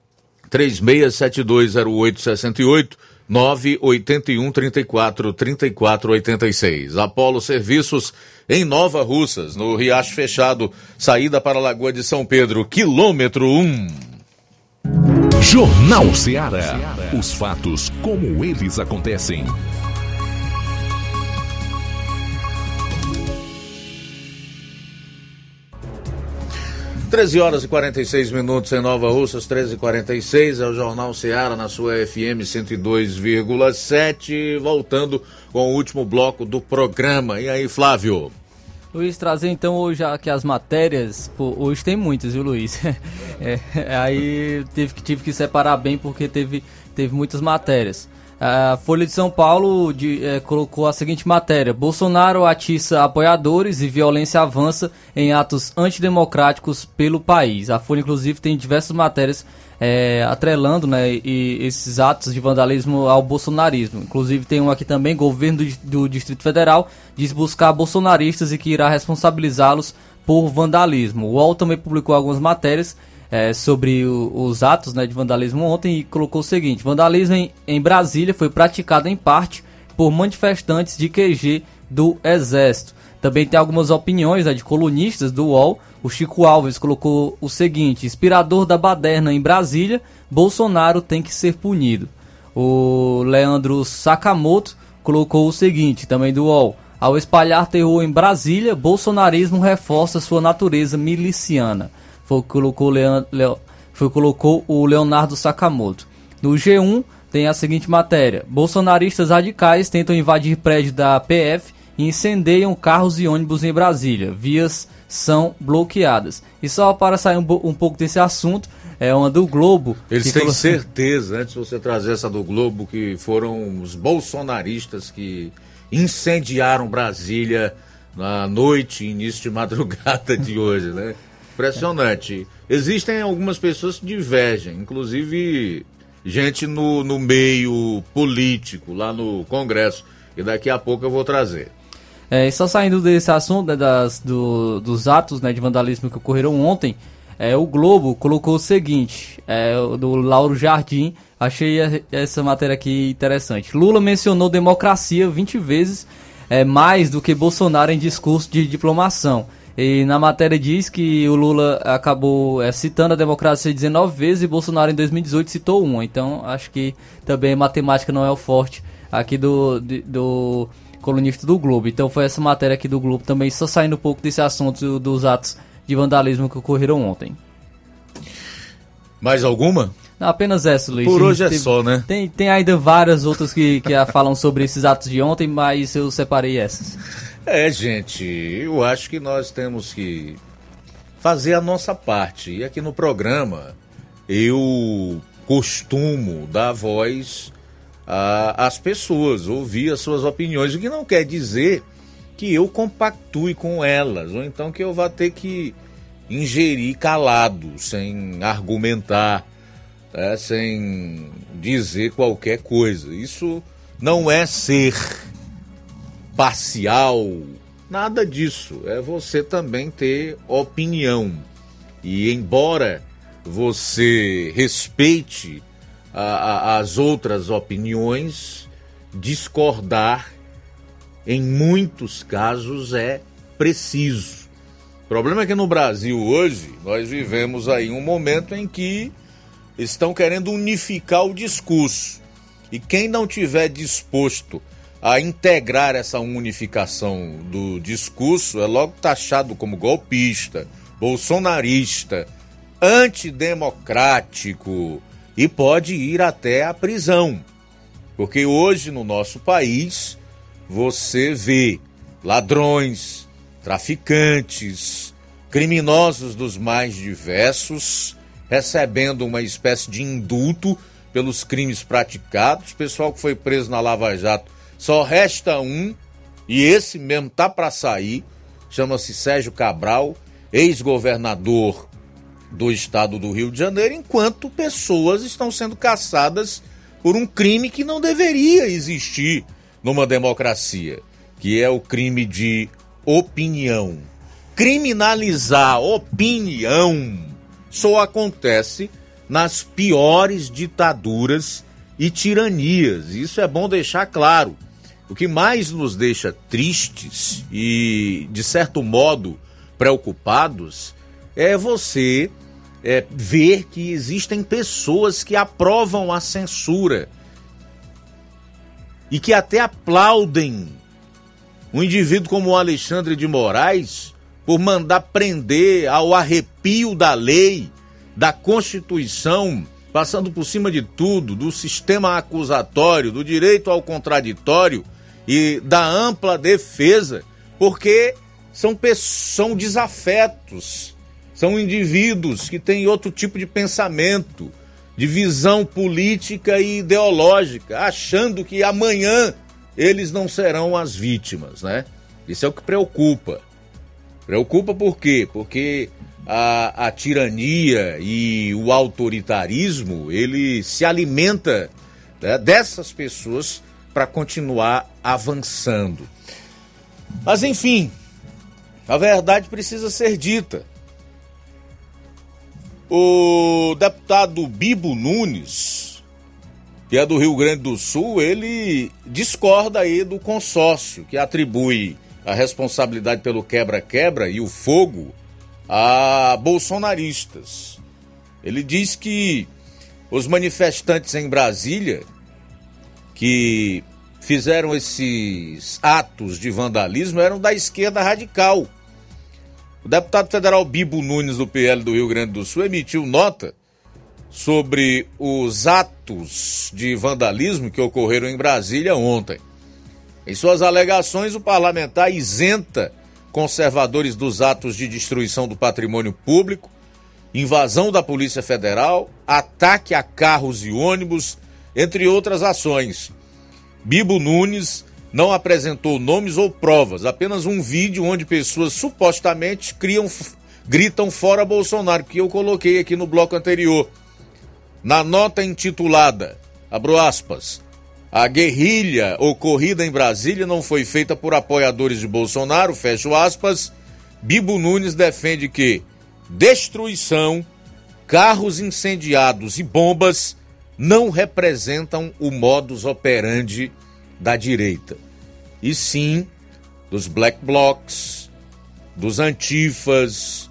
36720868 981 34 34 86. Apolo Serviços em Nova Russas, no Riacho Fechado, saída para a Lagoa de São Pedro, quilômetro 1. Jornal Ceará. Os fatos como eles acontecem. 13 horas e 46 minutos em Nova Russas, 13 e 46 é o Jornal Seara na sua FM 102,7. Voltando com o último bloco do programa. E aí, Flávio? Luiz, trazer então hoje aqui as matérias. Pô, hoje tem muitas, viu, Luiz? É, aí tive, tive que separar bem porque teve, teve muitas matérias. A Folha de São Paulo de, é, colocou a seguinte matéria: Bolsonaro atiça apoiadores e violência avança em atos antidemocráticos pelo país. A Folha, inclusive, tem diversas matérias é, atrelando né, e, esses atos de vandalismo ao bolsonarismo. Inclusive, tem um aqui também: governo do, do Distrito Federal diz buscar bolsonaristas e que irá responsabilizá-los por vandalismo. O UOL também publicou algumas matérias é, sobre o, os atos né, de vandalismo ontem e colocou o seguinte: vandalismo em, em Brasília foi praticado em parte por manifestantes de QG do Exército. Também tem algumas opiniões né, de colunistas do UOL. O Chico Alves colocou o seguinte: inspirador da baderna em Brasília, Bolsonaro tem que ser punido. O Leandro Sakamoto colocou o seguinte, também do UOL. Ao espalhar terror em Brasília, bolsonarismo reforça sua natureza miliciana. Foi o que colocou, Leon, Leo, foi colocou o Leonardo Sakamoto. No G1 tem a seguinte matéria: Bolsonaristas radicais tentam invadir prédio da PF e incendeiam carros e ônibus em Brasília. Vias são bloqueadas. E só para sair um, um pouco desse assunto, é uma do Globo. Eles têm certeza, antes de você trazer essa do Globo, que foram os bolsonaristas que incendiaram Brasília na noite, início de madrugada de hoje, né? Impressionante. Existem algumas pessoas que divergem, inclusive gente no, no meio político, lá no Congresso, e daqui a pouco eu vou trazer. É, só saindo desse assunto, né, das, do, dos atos né, de vandalismo que ocorreram ontem, é, o Globo colocou o seguinte, é, do Lauro Jardim, achei essa matéria aqui interessante. Lula mencionou democracia 20 vezes é, mais do que Bolsonaro em discurso de diplomação. E na matéria diz que o Lula acabou é, citando a democracia 19 vezes e Bolsonaro em 2018 citou uma. Então acho que também matemática não é o forte aqui do, do, do colunista do Globo. Então foi essa matéria aqui do Globo também, só saindo um pouco desse assunto dos atos de vandalismo que ocorreram ontem. Mais alguma? Não, apenas essa, Luiz. Por hoje é tem, só, né? Tem, tem ainda várias outras que, que falam sobre esses atos de ontem, mas eu separei essas. É, gente, eu acho que nós temos que fazer a nossa parte. E aqui no programa eu costumo dar voz às pessoas, ouvir as suas opiniões, o que não quer dizer que eu compactue com elas, ou então que eu vá ter que ingerir calado, sem argumentar, né, sem dizer qualquer coisa. Isso não é ser parcial, nada disso. É você também ter opinião. E embora você respeite a, a, as outras opiniões, discordar em muitos casos é preciso. O problema é que no Brasil hoje nós vivemos aí um momento em que estão querendo unificar o discurso. E quem não tiver disposto a integrar essa unificação do discurso é logo taxado como golpista, bolsonarista, antidemocrático e pode ir até a prisão. Porque hoje no nosso país você vê ladrões, traficantes, criminosos dos mais diversos recebendo uma espécie de indulto pelos crimes praticados. O pessoal que foi preso na Lava Jato só resta um e esse mesmo tá para sair. Chama-se Sérgio Cabral, ex-governador do estado do Rio de Janeiro, enquanto pessoas estão sendo caçadas por um crime que não deveria existir numa democracia, que é o crime de opinião. Criminalizar opinião só acontece nas piores ditaduras e tiranias. Isso é bom deixar claro. O que mais nos deixa tristes e, de certo modo, preocupados é você é, ver que existem pessoas que aprovam a censura e que até aplaudem um indivíduo como o Alexandre de Moraes por mandar prender ao arrepio da lei, da Constituição, passando por cima de tudo, do sistema acusatório, do direito ao contraditório e da ampla defesa, porque são, são desafetos, são indivíduos que têm outro tipo de pensamento de visão política e ideológica, achando que amanhã eles não serão as vítimas, né? Isso é o que preocupa. Preocupa por quê? Porque a, a tirania e o autoritarismo, ele se alimenta né, dessas pessoas para continuar avançando. Mas enfim, a verdade precisa ser dita. O deputado Bibo Nunes, que é do Rio Grande do Sul, ele discorda aí do consórcio que atribui a responsabilidade pelo quebra-quebra e o fogo a bolsonaristas. Ele diz que os manifestantes em Brasília que fizeram esses atos de vandalismo eram da esquerda radical. O deputado federal Bibo Nunes, do PL do Rio Grande do Sul, emitiu nota sobre os atos de vandalismo que ocorreram em Brasília ontem. Em suas alegações, o parlamentar isenta conservadores dos atos de destruição do patrimônio público, invasão da Polícia Federal, ataque a carros e ônibus, entre outras ações. Bibo Nunes não apresentou nomes ou provas, apenas um vídeo onde pessoas supostamente criam, gritam fora Bolsonaro, que eu coloquei aqui no bloco anterior. Na nota intitulada, abro aspas, a guerrilha ocorrida em Brasília não foi feita por apoiadores de Bolsonaro, fecho aspas, Bibo Nunes defende que destruição, carros incendiados e bombas não representam o modus operandi da direita e sim dos black blocs, dos antifas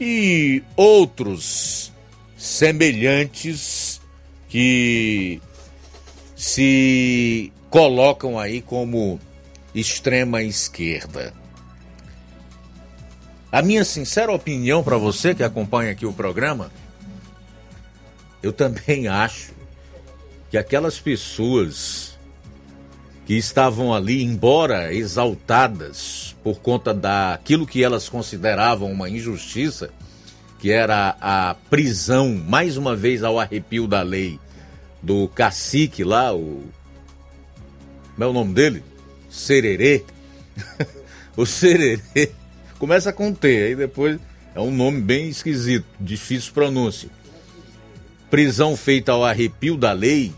e outros semelhantes que se colocam aí como extrema esquerda. A minha sincera opinião para você que acompanha aqui o programa, eu também acho que aquelas pessoas que estavam ali, embora exaltadas por conta daquilo que elas consideravam uma injustiça, que era a prisão, mais uma vez ao arrepio da lei, do cacique lá, o. Como é o nome dele? Sererê. o Sererê. Começa com T, aí depois é um nome bem esquisito, difícil pronúncia. Prisão feita ao arrepio da lei,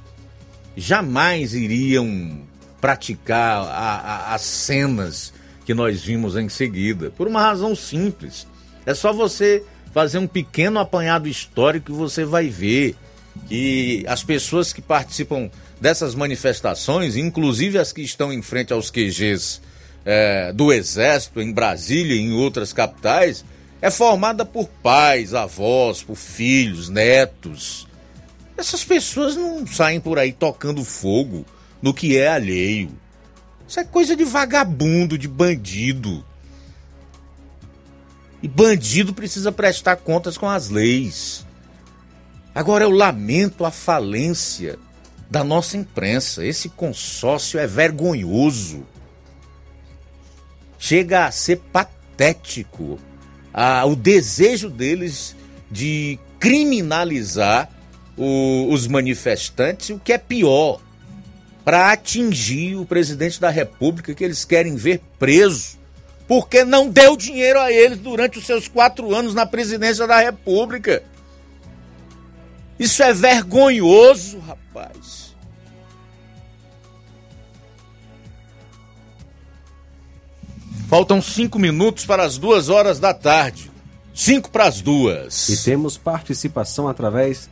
jamais iriam praticar a, a, as cenas que nós vimos em seguida. Por uma razão simples. É só você fazer um pequeno apanhado histórico e você vai ver que as pessoas que participam dessas manifestações, inclusive as que estão em frente aos QGs é, do Exército, em Brasília e em outras capitais, é formada por pais, avós, por filhos, netos. Essas pessoas não saem por aí tocando fogo no que é alheio. Isso é coisa de vagabundo, de bandido. E bandido precisa prestar contas com as leis. Agora eu lamento a falência da nossa imprensa. Esse consórcio é vergonhoso. Chega a ser patético ah, o desejo deles de criminalizar o, os manifestantes, o que é pior, para atingir o presidente da República que eles querem ver preso, porque não deu dinheiro a eles durante os seus quatro anos na presidência da República. Isso é vergonhoso, rapaz. Faltam cinco minutos para as duas horas da tarde. Cinco para as duas. E temos participação através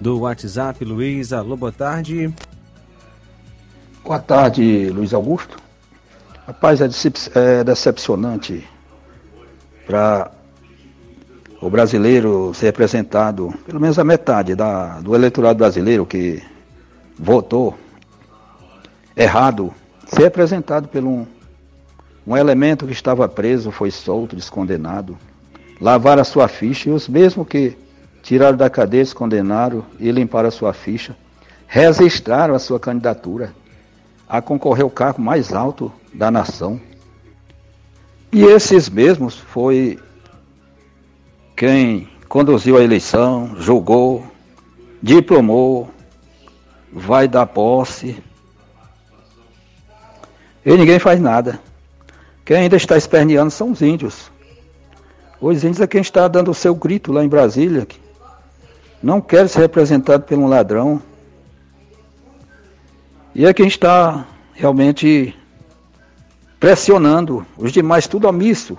do WhatsApp, Luiz. Alô, boa tarde. Boa tarde, Luiz Augusto. Rapaz, é, é decepcionante para o brasileiro ser representado, pelo menos a metade da, do eleitorado brasileiro que votou errado, ser representado por um, um elemento que estava preso, foi solto, descondenado, lavaram a sua ficha e os mesmos que tiraram da cadeia, descondenaram e limparam a sua ficha, registraram a sua candidatura a concorrer ao cargo mais alto da nação. E esses mesmos foi quem conduziu a eleição, julgou, diplomou, vai dar posse. E ninguém faz nada. Quem ainda está esperneando são os índios. Os índios é quem está dando o seu grito lá em Brasília. Não quer ser representado por um ladrão, e é quem está realmente pressionando os demais, tudo omisso.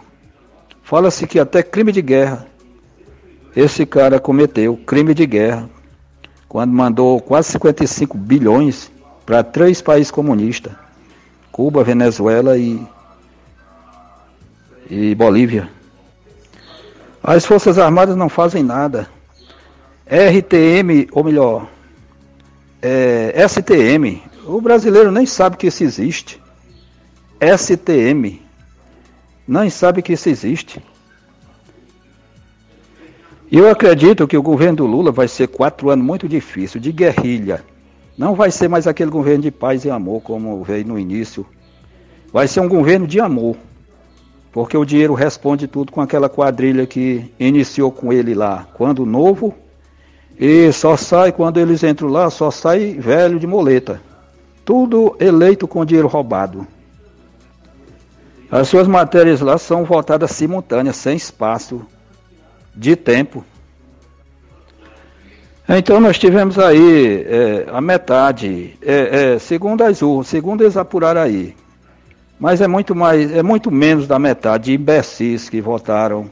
Fala-se que até crime de guerra esse cara cometeu crime de guerra quando mandou quase 55 bilhões para três países comunistas: Cuba, Venezuela e, e Bolívia. As Forças Armadas não fazem nada. RTM, ou melhor, é, STM, o brasileiro nem sabe que isso existe. STM, nem sabe que isso existe. Eu acredito que o governo do Lula vai ser quatro anos muito difícil, de guerrilha. Não vai ser mais aquele governo de paz e amor como veio no início. Vai ser um governo de amor. Porque o dinheiro responde tudo com aquela quadrilha que iniciou com ele lá, quando novo, e só sai, quando eles entram lá, só sai velho de moleta. Tudo eleito com dinheiro roubado. As suas matérias lá são votadas simultâneas, sem espaço de tempo. Então nós tivemos aí é, a metade, é, é, segundo as urnas, segundo eles apuraram aí. Mas é muito mais, é muito menos da metade de imbecis que votaram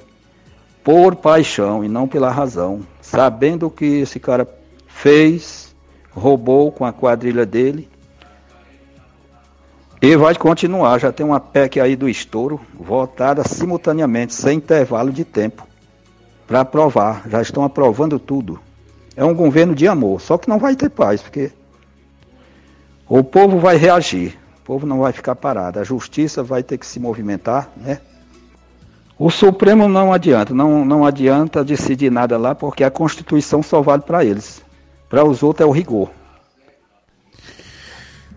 por paixão e não pela razão, sabendo que esse cara fez, roubou com a quadrilha dele. E vai continuar, já tem uma PEC aí do estouro, votada simultaneamente, sem intervalo de tempo para aprovar. Já estão aprovando tudo. É um governo de amor, só que não vai ter paz, porque o povo vai reagir, o povo não vai ficar parado, a justiça vai ter que se movimentar, né? O Supremo não adianta, não, não adianta decidir nada lá, porque a Constituição só vale para eles. Para os outros é o rigor.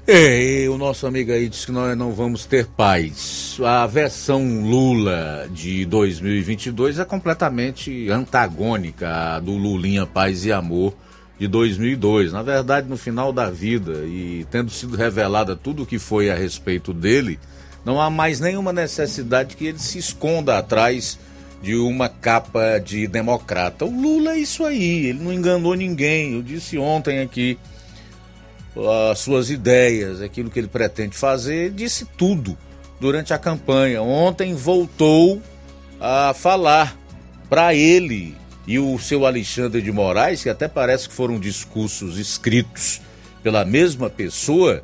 É, o nosso amigo aí disse que nós não vamos ter paz. A versão Lula de 2022 é completamente antagônica à do Lulinha Paz e Amor de 2002. Na verdade, no final da vida e tendo sido revelada tudo o que foi a respeito dele, não há mais nenhuma necessidade que ele se esconda atrás de uma capa de democrata. O Lula é isso aí, ele não enganou ninguém. Eu disse ontem aqui as suas ideias, aquilo que ele pretende fazer, disse tudo durante a campanha. Ontem voltou a falar para ele e o seu Alexandre de Moraes, que até parece que foram discursos escritos pela mesma pessoa,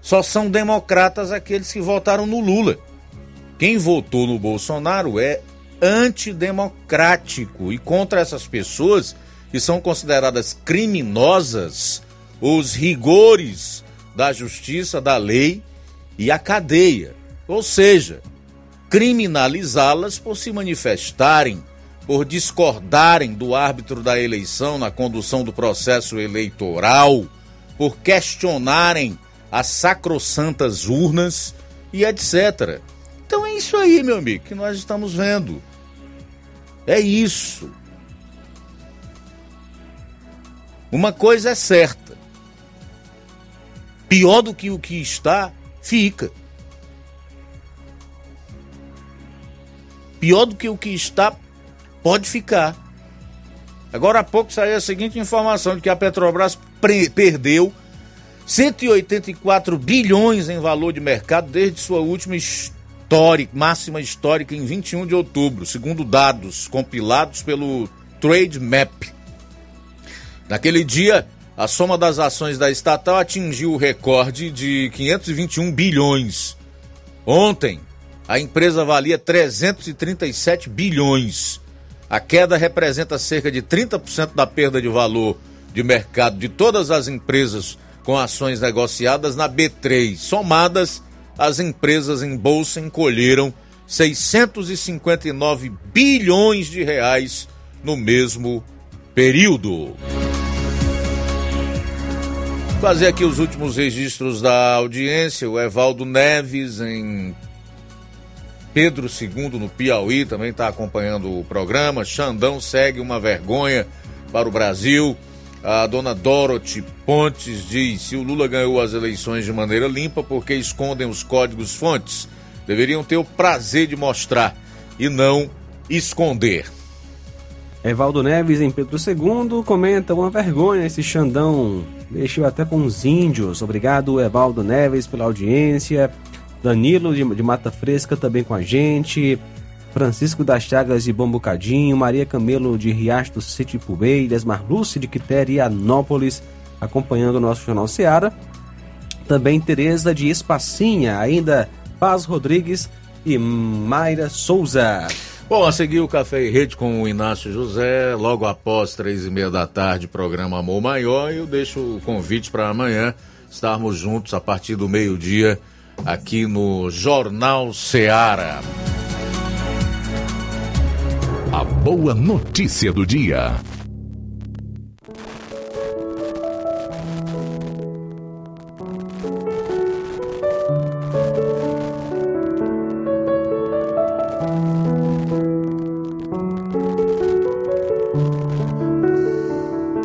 só são democratas aqueles que votaram no Lula. Quem votou no Bolsonaro é antidemocrático e contra essas pessoas que são consideradas criminosas os rigores da justiça, da lei e a cadeia. Ou seja, criminalizá-las por se manifestarem, por discordarem do árbitro da eleição na condução do processo eleitoral, por questionarem as sacrossantas urnas e etc. Então é isso aí, meu amigo, que nós estamos vendo. É isso. Uma coisa é certa pior do que o que está, fica. Pior do que o que está, pode ficar. Agora há pouco saiu a seguinte informação de que a Petrobras perdeu 184 bilhões em valor de mercado desde sua última histórica, máxima histórica em 21 de outubro, segundo dados compilados pelo Trade Map. Naquele dia, a soma das ações da estatal atingiu o recorde de 521 bilhões. Ontem, a empresa valia 337 bilhões. A queda representa cerca de 30% da perda de valor de mercado de todas as empresas com ações negociadas na B3. Somadas, as empresas em bolsa encolheram 659 bilhões de reais no mesmo período. Fazer aqui os últimos registros da audiência. O Evaldo Neves, em Pedro II, no Piauí, também está acompanhando o programa. Xandão segue uma vergonha para o Brasil. A dona Dorothy Pontes diz: se o Lula ganhou as eleições de maneira limpa, porque escondem os códigos fontes? Deveriam ter o prazer de mostrar e não esconder. Evaldo Neves, em Pedro II, comenta uma vergonha esse Xandão. Mexeu até com os índios. Obrigado, Evaldo Neves, pela audiência. Danilo de, de Mata Fresca também com a gente. Francisco das Chagas de Bombucadinho, Maria Camelo de Riacho do Sitipubeiras, Marluce de Quiterianópolis, acompanhando o nosso Jornal Seara. Também Tereza de Espacinha, ainda Paz Rodrigues e Mayra Souza. Bom, a seguir o Café e Rede com o Inácio José, logo após três e meia da tarde, programa Amor Maior, eu deixo o convite para amanhã estarmos juntos a partir do meio-dia aqui no Jornal Seara. A boa notícia do dia.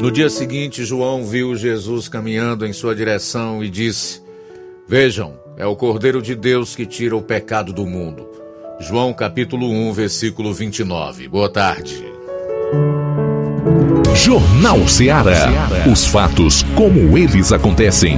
No dia seguinte, João viu Jesus caminhando em sua direção e disse: Vejam, é o Cordeiro de Deus que tira o pecado do mundo. João capítulo 1, versículo 29. Boa tarde. Jornal Seara. Os fatos como eles acontecem.